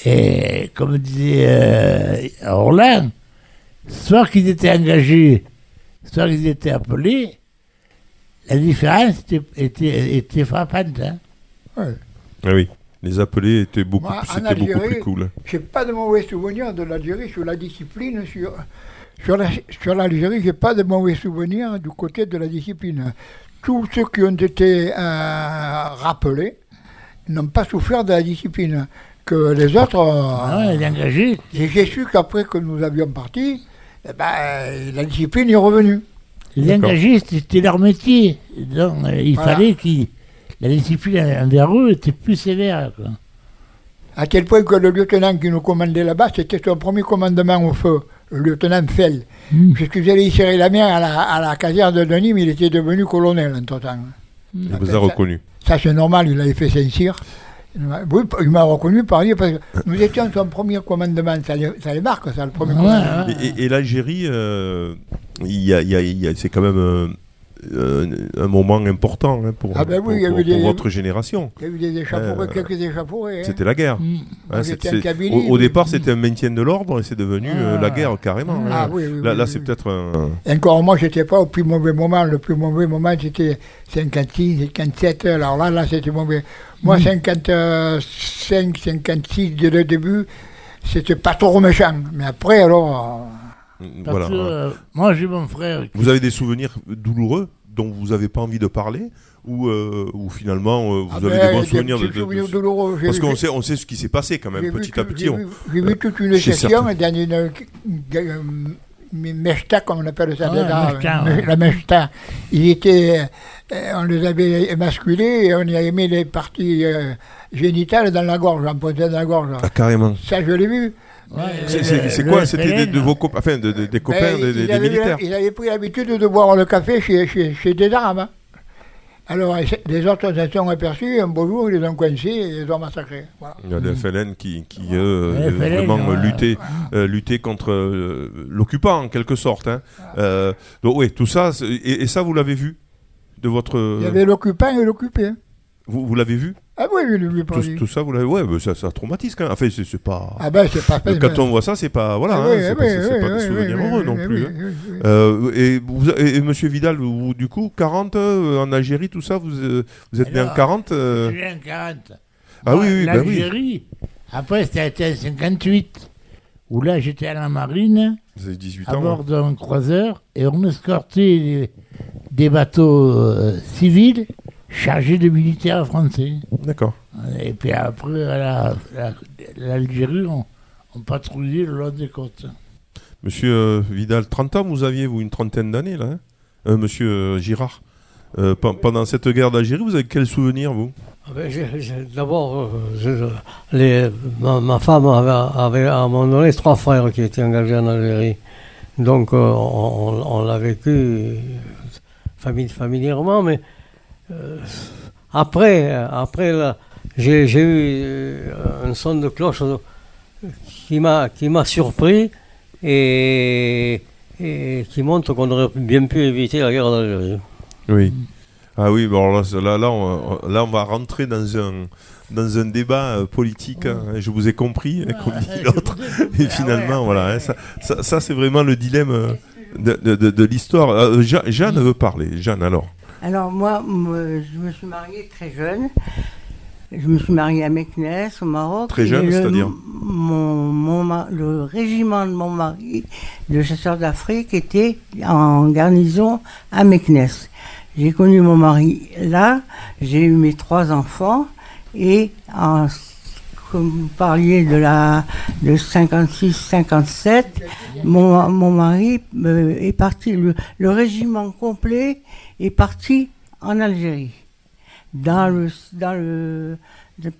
G: Et comme disait euh, Orlan, soit qu'ils étaient engagés, soit qu'ils étaient appelés, la différence était, était, était frappante. hein.
H: Ouais.
A: Ah oui. Les appelés étaient beaucoup,
H: Moi, en
A: c'était beaucoup
H: Algérie,
A: plus cool.
H: J'ai pas de mauvais souvenirs de l'Algérie sur la discipline. Sur, sur, la- sur l'Algérie, j'ai pas de mauvais souvenirs du côté de la discipline. Tous ceux qui ont été euh, rappelés n'ont pas souffert de la discipline. Que les autres.
G: Ah les engagés.
H: Et j'ai su qu'après que nous avions parti, eh ben, la discipline est revenue.
G: Les engagés, c'était leur métier. Donc, euh, il
H: Voilà.
G: fallait que la discipline envers eux était plus sévère. quoi.
H: À tel point que le lieutenant qui nous commandait là-bas, c'était son premier commandement au feu, lieutenant Fell. Puisque j'allais y serrer la main à la, à la caserne de Denis, mais il était devenu colonel entre-temps.
A: Il vous a reconnu.
H: Ça, c'est normal, il avait fait Saint-Cyr. Oui, il m'a reconnu par lui, parce que nous étions son premier commandement. Ça les, ça les marque, ça, le premier commandement.
A: Et, et- l'Algérie, euh, il y a, il y a- il y a- c'est quand même euh, un, un moment important hein, pour,
H: Ah ben oui,
A: pour- votre génération.
H: Il y a eu des
A: Euh,
H: quelques hein.
A: C'était la guerre.
H: Mm.
A: Hein,
H: Kabylie,
A: au, départ, c'était un maintien de l'ordre et c'est devenu euh, la guerre carrément.
H: Ah
A: hein.
H: oui, oui,
A: là,
H: oui,
A: là
H: oui,
A: c'est peut-être un.
H: Encore, moi, j'étais pas au plus mauvais moment. Le plus mauvais moment, c'était 56, 57. Alors là, là, c'était mauvais. Moi, 55, 56, dès le début, c'était pas trop méchant. Mais après, alors.
G: Parce
A: Voilà.
G: que, euh, moi, j'ai mon frère. qui-
A: Vous avez des souvenirs douloureux dont vous n'avez pas envie de parler ou, euh, ou finalement euh, vous
H: Ah
A: avez
H: ben,
A: des bons
H: des
A: souvenirs de, de- de-
H: souvenirs douloureux. J'ai
A: Parce qu'on sait, on sait ce qui s'est passé quand même petit
H: tout-
A: à petit.
H: J'ai vu, vu toute une session dans une, meshta, comme on appelle ça
G: Ouais,
H: euh,
G: ouais.
H: la meshta. Ils étaient, euh, on les avait émasculés et on y a mis les parties euh, génitales dans la gorge, en pointant dans la gorge.
A: Ah, carrément.
H: Ça, je l'ai vu.
A: C'est- quoi C'était de vos copains, enfin de- de- des copains
H: Ben,
A: des, militaires.
H: Ils avaient pris l'habitude de boire le café chez, chez, chez des arabes. hein. Alors, les autres s'en sont aperçus, un beau jour, ils les ont coincés et ils les ont massacrés. Voilà.
A: Il y a le FLN qui, qui euh,
G: Le
A: euh,
G: FLN,
A: vraiment
G: ouais.
A: luttait, euh, contre euh, l'occupant en quelque sorte. hein. Euh, donc oui, tout ça, et, et ça vous l'avez vu de votre.
H: Il y avait l'occupant et l'occupé. hein.
A: Vous, vous l'avez vu?
H: Ah oui, oui, lui,
A: tout, tout ça, vous l'avez. Ouais, mais ça, ça traumatise quand même. Enfin, c'est pas.
H: Ah ben, c'est pas fait,
A: Quand
H: mais-
A: on voit ça, c'est pas. Voilà,
H: Ah
A: hein,
H: oui,
A: c'est
H: oui,
A: pas, des souvenirs heureux non plus. hein. Euh, et, vous, et, et Monsieur Vidal, vous, du coup, 40 euh, en Algérie, tout ça, vous, euh, vous êtes bien
G: Alors,
A: 40 euh,
G: je viens en 40.
A: Ah oui, oui, bah oui.
G: L'Algérie, après, c'était en 58, où là, j'étais à la marine,
A: Vous avez 18
G: à
A: ans.
G: bord
A: hein.
G: d'un croiseur, et on escortait des, des bateaux euh, civils chargés de militaires français.
A: D'accord.
G: Et puis après, à la- la- l'Algérie, on, on patrouillait le long des côtes.
A: Monsieur euh, Vidal, 30 ans vous aviez, vous, une trentaine d'années, là hein? Euh, Monsieur euh, Girard, euh, pe- pendant cette guerre d'Algérie, vous avez quel souvenir, vous?
I: Ah ben, D'abord, euh, ma, ma femme avait, avait à un moment donné trois frères qui étaient engagés en Algérie. Donc, euh, on, on- on l'a vécu famille, familièrement, mais euh, après, euh, après là, j'ai j'ai eu euh, un son de cloche qui m'a qui m'a surpris et, et qui montre qu'on aurait bien pu éviter la guerre d'Algérie.
A: Oui. Ah oui, bon, là, là, là, on, on- là, on va rentrer dans un, dans un débat euh, politique. hein, je vous ai compris, hein, comme dit l'autre. Et finalement, voilà, hein, ça, ça, ça, c'est vraiment le dilemme de, de, de- de l'histoire. Euh, Jeanne veut parler. Jeanne, alors.
K: Alors moi, je me suis mariée très jeune. Je me suis mariée à Meknès, au Maroc.
A: Très jeune, c'est-à-dire
K: mon, Le régiment de mon mari, de chasseurs d'Afrique, était en garnison à Meknès. J'ai connu mon mari là, j'ai eu mes trois enfants, et en, comme vous parliez de la de 56-57, mon, mon mari euh, est parti, le, le régiment complet est parti en Algérie, dans le, dans le,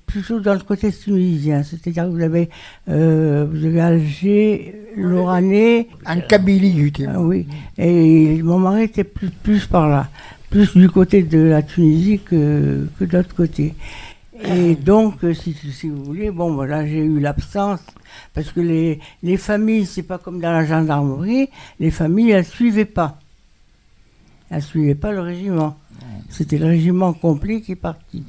K: plutôt dans le côté tunisien, c'est-à-dire que vous avez, euh, vous avez Alger, l'Oranais.
H: En Kabylie, j'étais.
K: Ah oui, et mon mari était plus, plus par là, plus du côté de la Tunisie que, que de l'autre côté. Et donc, euh, si, si vous voulez, bon, voilà, j'ai eu l'absence, parce que les, les familles, c'est pas comme dans la gendarmerie, les familles, elles suivaient pas. Elles suivaient pas le régiment. C'était le régiment complet qui est parti.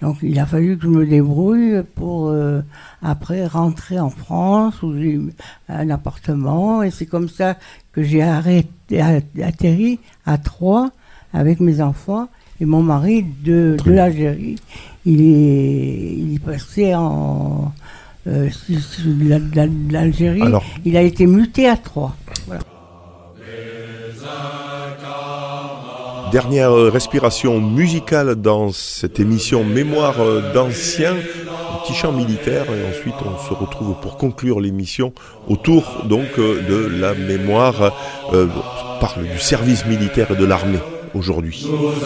K: Donc, il a fallu que je me débrouille pour, euh, après, rentrer en France, où j'ai un appartement, et c'est comme ça que j'ai arrêté, atterri à Troyes avec mes enfants et mon mari de, de l'Algérie. Il est, il est passé en euh, de l'Algérie.
A: Alors.
K: Il a été muté à Troyes. Voilà.
A: Dernière euh, respiration musicale dans cette émission Mémoire euh, d'anciens, un petit chant militaire, et ensuite on se retrouve pour conclure l'émission autour donc euh, de la mémoire, euh, on parle du service militaire et de l'armée aujourd'hui.
N: Nous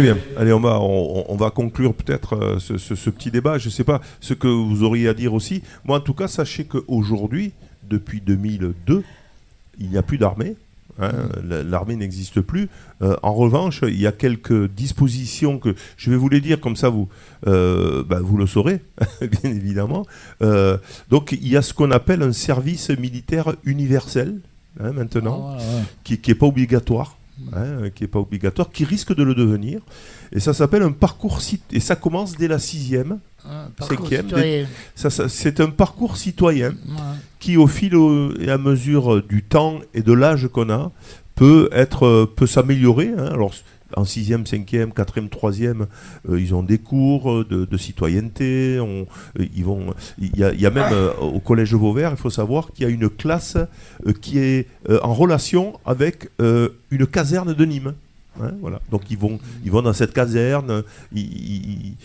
A: Très bien. Allez, on va, on, on va conclure peut-être euh, ce, ce- ce petit débat. Je ne sais pas ce que vous auriez à dire aussi. Moi, en tout cas, sachez qu'aujourd'hui, depuis 2002, il n'y a plus d'armée. hein, la- L'armée n'existe plus. Euh, en revanche, il y a quelques dispositions que je vais vous les dire comme ça, vous, euh, bah, vous le saurez, *laughs* bien évidemment. Euh, donc, il y a ce qu'on appelle un service militaire universel hein, maintenant,
G: Ah, ouais, ouais.
A: qui n'est pas obligatoire hein, qui est pas obligatoire, qui risque de le devenir. Et ça s'appelle un parcours cit- et ça commence dès la sixième,
G: Un parcours
A: cinquième.
G: citoyen.
A: dès- ça- ça- c'est un parcours citoyen
G: Ouais.
A: qui, au fil et à mesure du temps et de l'âge qu'on a, peut être euh, peut s'améliorer. hein. Alors en sixième, cinquième, quatrième, troisième, euh, ils ont des cours euh, de, citoyenneté. euh, ils vont. Il y a, même euh, au collège Vauvert, il faut savoir qu'il y a une classe qui est en relation avec une caserne de Nîmes. Hein, voilà. Donc ils vont, ils vont dans cette caserne, ils,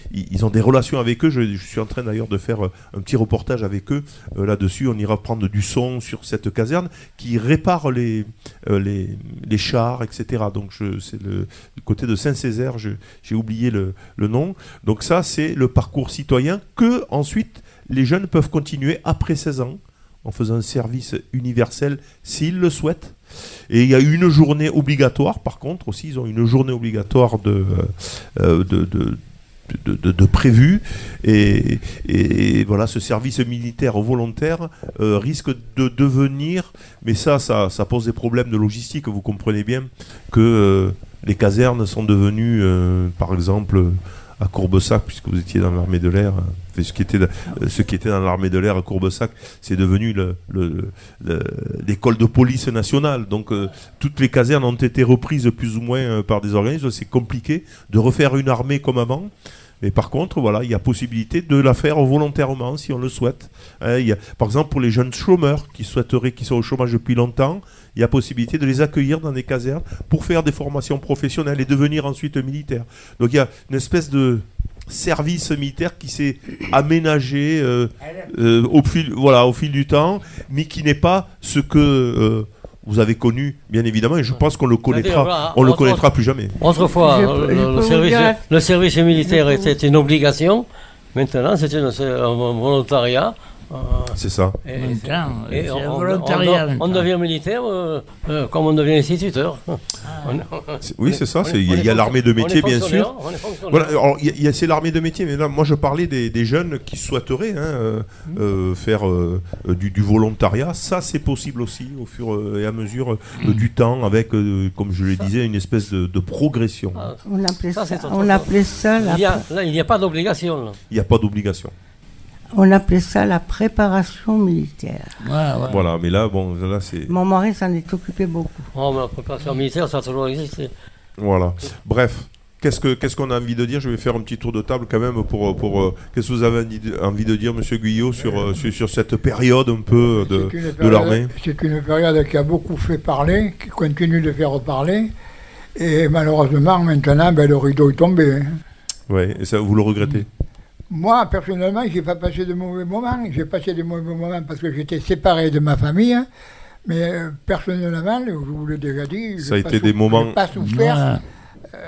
A: ont des relations avec eux. Je, suis en train d'ailleurs de faire un petit reportage avec eux là-dessus. On ira prendre du son sur cette caserne qui répare les, les, les chars, etc. Donc c'est le, côté de Saint-Césaire, j'ai oublié le, nom. Donc ça, c'est le parcours citoyen que ensuite les jeunes peuvent continuer après 16 ans en faisant un service universel s'ils le souhaitent. Et il y a une journée obligatoire, par contre, aussi, ils ont une journée obligatoire de, euh, de, prévu. Et, voilà, ce service militaire volontaire euh, risque de devenir, mais ça, ça, ça pose des problèmes de logistique, vous comprenez bien, que euh, les casernes sont devenues, euh, par exemple, à Courbesac, puisque vous étiez dans l'armée de l'air. euh, ce, qui était, dans l'armée de l'air à Courbesac, c'est devenu le- le- le- l'école de police nationale. Donc euh, toutes les casernes ont été reprises plus ou moins euh, par des organismes. C'est compliqué de refaire une armée comme avant. Mais par contre, voilà, il y a possibilité de la faire volontairement si on le souhaite. Hein, par exemple, pour les jeunes chômeurs qui souhaiteraient, qui sont au chômage depuis longtemps, il y a possibilité de les accueillir dans des casernes pour faire des formations professionnelles et devenir ensuite militaires. Donc il y a une espèce de service militaire qui s'est aménagé euh, euh, au, fil, voilà, au fil du temps, mais qui n'est pas ce que euh, vous avez connu, bien évidemment, et je pense qu'on le connaîtra,
I: voilà,
A: on le connaîtra plus jamais.
I: Autrefois,
K: Je
I: le,
K: je
I: service, le service militaire était une obligation. Maintenant, c'est une- c'est un volontariat. Euh,
A: C'est ça.
I: et-
G: c'est
I: on, devient militaire euh, euh, comme on devient instituteur. *laughs*
A: C'est- Oui, c'est ça. Il y a, l'armée de métier, bien sûr. Voilà, il y a- c'est l'armée de métier, mais là, moi, je parlais des, des jeunes qui souhaiteraient hein, euh,
I: Mmh.
A: euh, faire euh, euh, du, du volontariat. Ça, c'est possible aussi au fur euh, et à mesure euh,
I: Mmh.
A: du temps, avec, euh, comme je le disais, une espèce de, de progression.
I: Ah,
K: On appelait
I: Ça,
K: ça,
I: c'est autre
K: on
I: chose.
K: appelait ça la,
I: il y a, là, il n'y a pas d'obligation.
A: Il n'y a pas d'obligation.
K: On appelait ça la préparation militaire.
G: Ouais, ouais.
A: Voilà, mais là, bon, là, c'est.
K: Mon mari s'en est occupé beaucoup.
I: Oh, mais la préparation militaire, ça a toujours existé.
A: Voilà. Bref. Qu'est-ce que qu'est-ce qu'on a envie de dire? Je vais faire un petit tour de table quand même pour pour euh, qu'est-ce que vous avez envie de- dire Monsieur Guyot sur, euh, sur sur cette période un peu de,
H: une
A: de l'armée?
H: C'est une période qui a beaucoup fait parler, qui continue de faire parler. Et malheureusement, maintenant, ben, le rideau est tombé. hein.
A: Ouais, et ça vous le regrettez?
H: Moi, personnellement, j'ai pas passé de mauvais moments. J'ai passé de mauvais moments parce que j'étais séparé de ma famille. hein. Mais euh, personnellement, je vous l'ai déjà dit,
A: Ça a été des
H: sou-
A: moments-
H: pas souffert.
G: Ouais.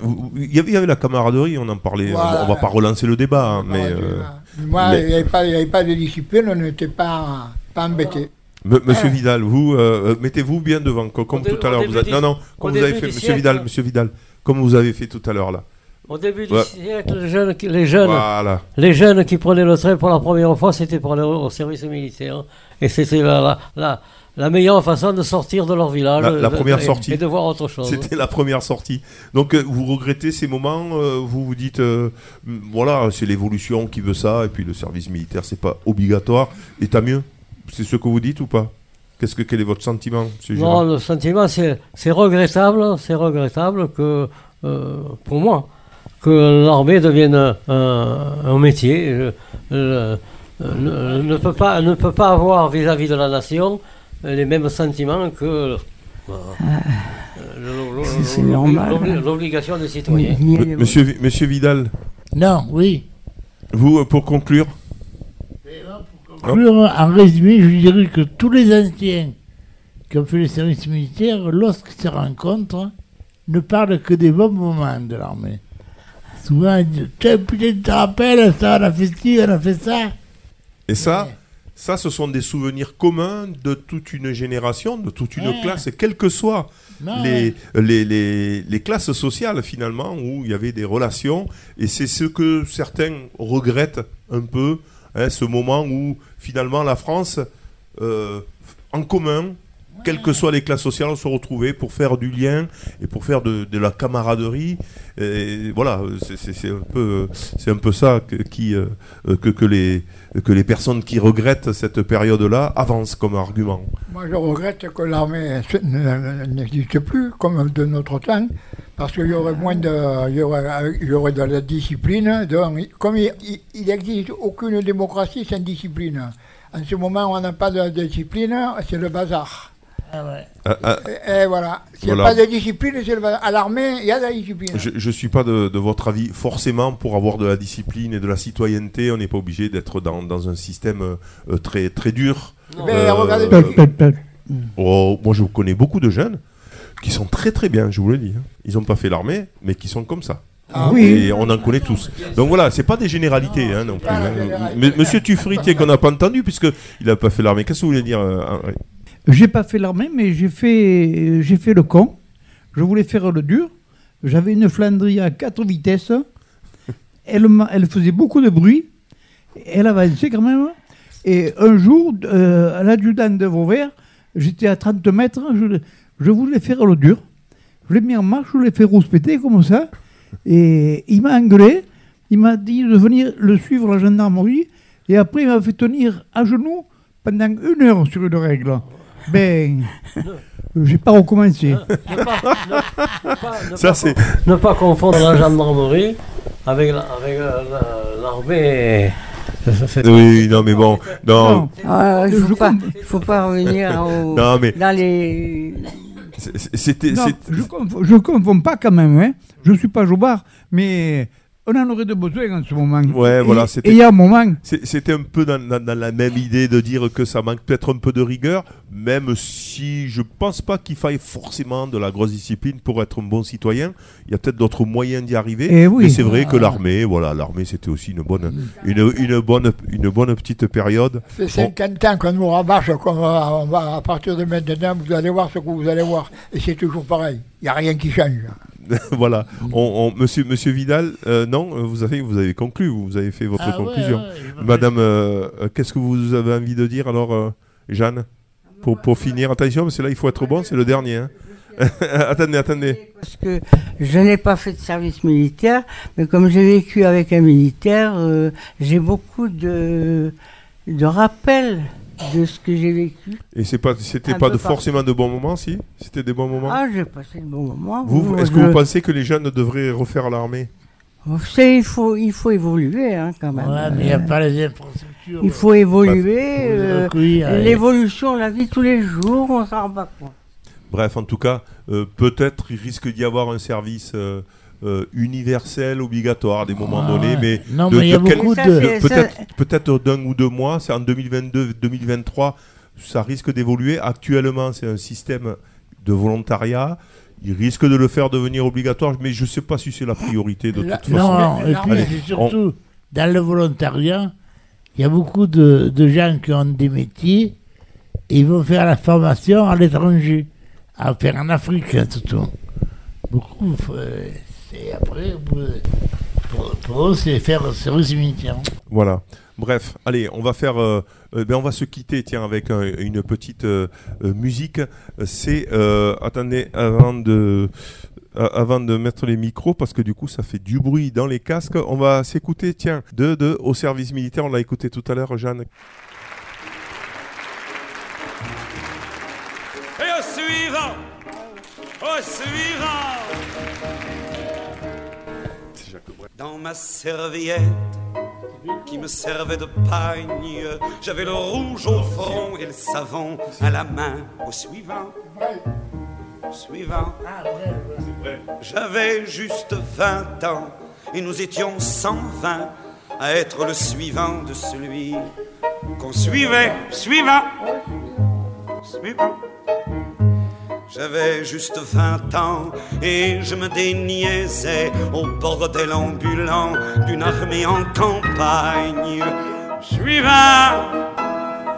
A: Vous- Il y, avait, il y avait la camaraderie, on en parlait. on
H: Voilà.
A: On va pas relancer le débat, hein, mais euh,
H: Moi,
A: mais-
H: il n'y avait, pas- avait de discipline, on n'était pas, pas embêtés.
A: M- Monsieur Vidal, vous euh, euh, mettez-vous bien devant, co- comme tout à l'heure. Vous Non, non, comme vous avez fait, Monsieur
I: siècle.
A: Vidal, Monsieur Vidal, comme vous avez fait tout à l'heure là.
I: Au début du
A: Ouais.
I: siècle, les jeunes, qui- les, jeunes,
A: Voilà.
I: les jeunes qui prenaient le train pour la première fois, c'était pour aller au au service militaire. Et c'était la, la, meilleure façon de sortir de leur village.
A: La- première
I: et-
A: sortie.
I: Et de voir autre chose.
A: C'était la première sortie. Donc euh, vous regrettez ces moments, euh, vous vous dites, euh, mm, voilà, c'est l'évolution qui veut ça, et puis le service militaire, c'est pas obligatoire, et tant mieux. C'est ce que vous dites ou pas? Qu'est-ce que quel est votre sentiment,
I: Non, le sentiment, c'est c'est regrettable, c'est regrettable que, euh, pour moi, que l'armée devienne un, un métier. ne, ne peut pas, ne peut pas avoir vis-à-vis de la nation les mêmes sentiments que euh, l'obligation des citoyens.
A: Monsieur, monsieur Vidal,
G: Non, oui.
A: vous, euh, pour conclure
G: Conclure, en résumé, je dirais que tous les anciens qui ont fait le service militaire, lorsqu'ils se rencontrent, ne parlent que des bons moments de l'armée. Souvent, ils disent tu te rappelles, ça, on a fait ci, on a fait ça.
A: Et ça, ça, ce sont des souvenirs communs de toute une génération, de toute une
G: Ouais.
A: classe, quelles que soient les, les, les classes sociales, finalement, où il y avait des relations. Et c'est ce que certains regrettent un peu, hein, ce moment où, finalement, la France, euh, en commun, quelles que soient les classes sociales, se retrouvait pour faire du lien et pour faire de, la camaraderie. Voilà, c'est- un peu, c'est un peu ça que, qui, euh, que, les, que les personnes qui regrettent cette période-là avancent comme argument.
H: Moi, je regrette que l'armée n'existe plus comme de notre temps, parce qu'il y aurait moins de, y aurait, y aurait de la discipline. Comme il- n'existe aucune démocratie sans discipline. En ce moment on n'a pas de discipline, c'est le bazar.
G: Ah ouais.
A: Ah, ah,
H: Et, et voilà. S'il n'y a pas de discipline. À l'armée, il y a de la discipline.
A: Je ne suis pas de, de votre avis. Forcément, pour avoir de la discipline et de la citoyenneté, on n'est pas obligé d'être dans, dans un système euh, très, très dur.
H: Mais Ben, regardez-
A: oh, moi, je connais beaucoup de jeunes qui sont très très bien, je vous le dis. hein. Ils n'ont pas fait l'armée, mais qui sont comme ça.
H: Ah
K: oui.
A: Et on en connaît tous. Donc voilà, c'est pas des généralités hein, non plus. hein. Monsieur Tuffry, qu'on n'a pas entendu, puisque il n'a pas fait l'armée. Qu'est-ce que vous voulez dire euh, Henri?
O: J'ai pas fait l'armée, mais j'ai fait, j'ai fait le con. Je voulais faire le dur. J'avais une Flandrie à 4 vitesses. Elle, elle faisait beaucoup de bruit. Elle avançait quand même. Et un jour, euh, à l'adjudant de Vauvert, j'étais à 30 mètres. Je, je voulais faire le dur. Je l'ai mis en marche, je l'ai fait rouspéter comme ça. Et il m'a engueulé. Il m'a dit de venir le suivre à la gendarmerie. Et après, il m'a fait tenir à genoux pendant une heure sur une règle. Ben, euh, j'ai pas recommencé.
I: Ne pas, ne- ne pas- ne
A: Ça,
I: pas
A: c'est-
I: con- ne pas confondre la gendarmerie avec la- avec, la- l'armée.
A: Oui, non, mais bon, non.
K: Il il faut pas revenir au-
A: Non, mais-
K: dans les.
A: C'était.
O: Je confonds, je confonds pas quand même. Hein. Je suis pas jobard, mais on en aurait de besoin en ce moment.
A: Ouais,
O: Et-
A: voilà,
O: Et
A: c'était.
O: il y a un moment,
A: c'est- C'était un peu dans, dans- dans la même idée de dire que ça manque peut-être un peu de rigueur, même si je pense pas qu'il faille forcément de la grosse discipline pour être un bon citoyen. Il y a peut-être d'autres moyens d'y arriver.
O: Eh oui.
A: Mais c'est vrai que
O: Ah.
A: l'armée, voilà, l'armée c'était aussi une bonne, une, une bonne, une bonne petite période.
H: Ça fait 50 ans qu'on nous rabâche, comme on va- à partir de maintenant, vous allez voir ce que vous allez voir. Et c'est toujours pareil. Il n'y a rien qui change. *laughs*
A: voilà. On, on- monsieur, monsieur Vidal, euh, non, vous avez, vous avez conclu, vous avez fait votre
G: Ah
A: conclusion.
G: ouais,
A: Madame, euh, euh, qu'est-ce que vous avez envie de dire alors, euh, Jeanne pour, pour finir, attention, parce que là il faut être bon, c'est le dernier. hein. *laughs* attendez, attendez.
K: Parce que je n'ai pas fait de service militaire, mais comme j'ai vécu avec un militaire, euh, j'ai beaucoup de, de rappels de ce que j'ai vécu.
A: Et c'est pas, c'était pas de forcément de bons moments, si? C'était des bons moments?
K: Ah, j'ai passé de bons moments.
A: vous,
K: Vous,
A: est-ce que vous pensez que les jeunes devraient refaire l'armée?
K: Il faut, il faut évoluer hein, quand même.
G: Ouais, mais il n'y a
K: Euh,
G: pas les infrastructures.
K: Il faut évoluer.
G: Bref, faut les
K: euh,
G: et-
K: L'évolution, on la vit tous les jours, on s'en rend pas compte.
A: Bref, en tout cas, euh, peut-être il risque d'y avoir un service euh, euh, universel, obligatoire à des moments
G: Ah
A: donnés,
G: ouais.
A: mais
G: Non, mais il y a
A: quel-
G: beaucoup
K: Mais ça,
G: de-
K: c'est-
A: peut-être d'un ou deux mois, c'est en 2022-2023, ça risque d'évoluer. Actuellement, c'est un système de volontariat. Il risque de le faire devenir obligatoire, mais je ne sais pas si c'est la priorité de
H: La-
A: toute façon.
G: Non, et puis
A: Allez,
G: surtout, dans le volontariat, il y a beaucoup de, de gens qui ont des métiers et ils vont faire la formation à l'étranger, à faire en Afrique hein, surtout. Beaucoup, c'est après, pour, pour- pour eux, c'est faire le service militaire.
A: Voilà. Bref, allez, on va faire, euh, euh, ben on va se quitter, tiens, avec un- une petite euh, musique. C'est, euh, attendez, avant de, avant de mettre les micros, parce que du coup, ça fait du bruit dans les casques. On va s'écouter, tiens, de, de au service militaire. On l'a écouté tout à l'heure, Jeanne.
N: Et au suivant Au suivant Dans ma serviette qui me servait de pagne, j'avais le rouge au front et le savon à la main. Au suivant Au suivant J'avais juste 20 ans et nous étions 120 à être le suivant de celui qu'on suivait. Suivant Suivant j'avais juste 20 ans et je me déniaisais au bordel ambulant d'une armée en campagne. Suivant,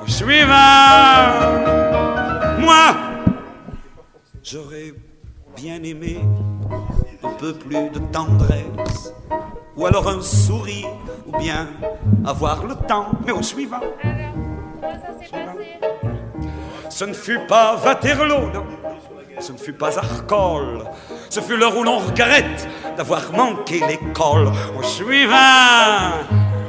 N: suivant, moi, j'aurais bien aimé un peu plus de tendresse, ou alors un sourire, ou bien avoir le temps, mais au suivant. Ce ne fut pas Waterloo, non. Ce ne fut pas Arcole. Ce fut l'heure où l'on regrette d'avoir manqué l'école. Au suivant,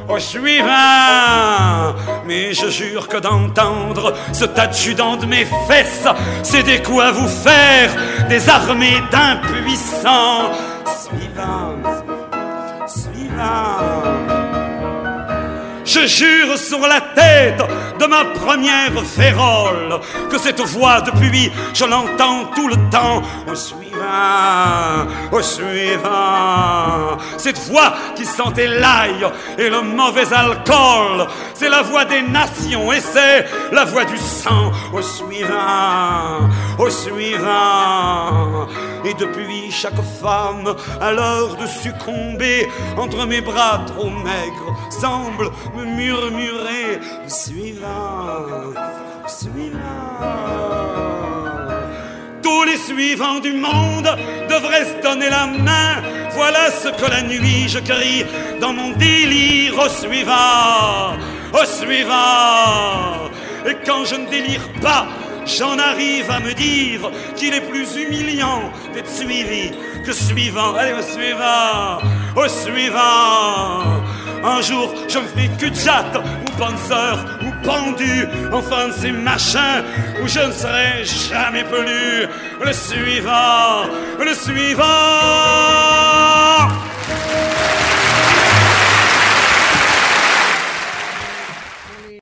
N: au suivant. Mais je jure que d'entendre ce adjudant de mes fesses, c'est des coups à vous faire, des armées d'impuissants. Suivant, suivant. Je jure sur la tête de ma première férole que cette voix depuis, je l'entends tout le temps. Au suivant, au suivant. Cette voix qui sentait l'ail et le mauvais alcool. C'est la voix des nations et c'est la voix du sang. Au suivant, au suivant. Et depuis, chaque femme, à l'heure de succomber entre mes bras trop maigres, semble me murmurer suivant, suivant. Tous les suivants du monde devraient se donner la main. Voilà ce que la nuit je crie dans mon délire au suivant, au suivant. Et quand je ne délire pas, j'en arrive à me dire qu'il est plus humiliant d'être suivi que suivant, allez au suivant, au suivant. Un jour, je me ferai cul de jatte, ou panzer, ou pendu, enfin ces machins où je ne serai jamais plus. Le suivant, le suivant.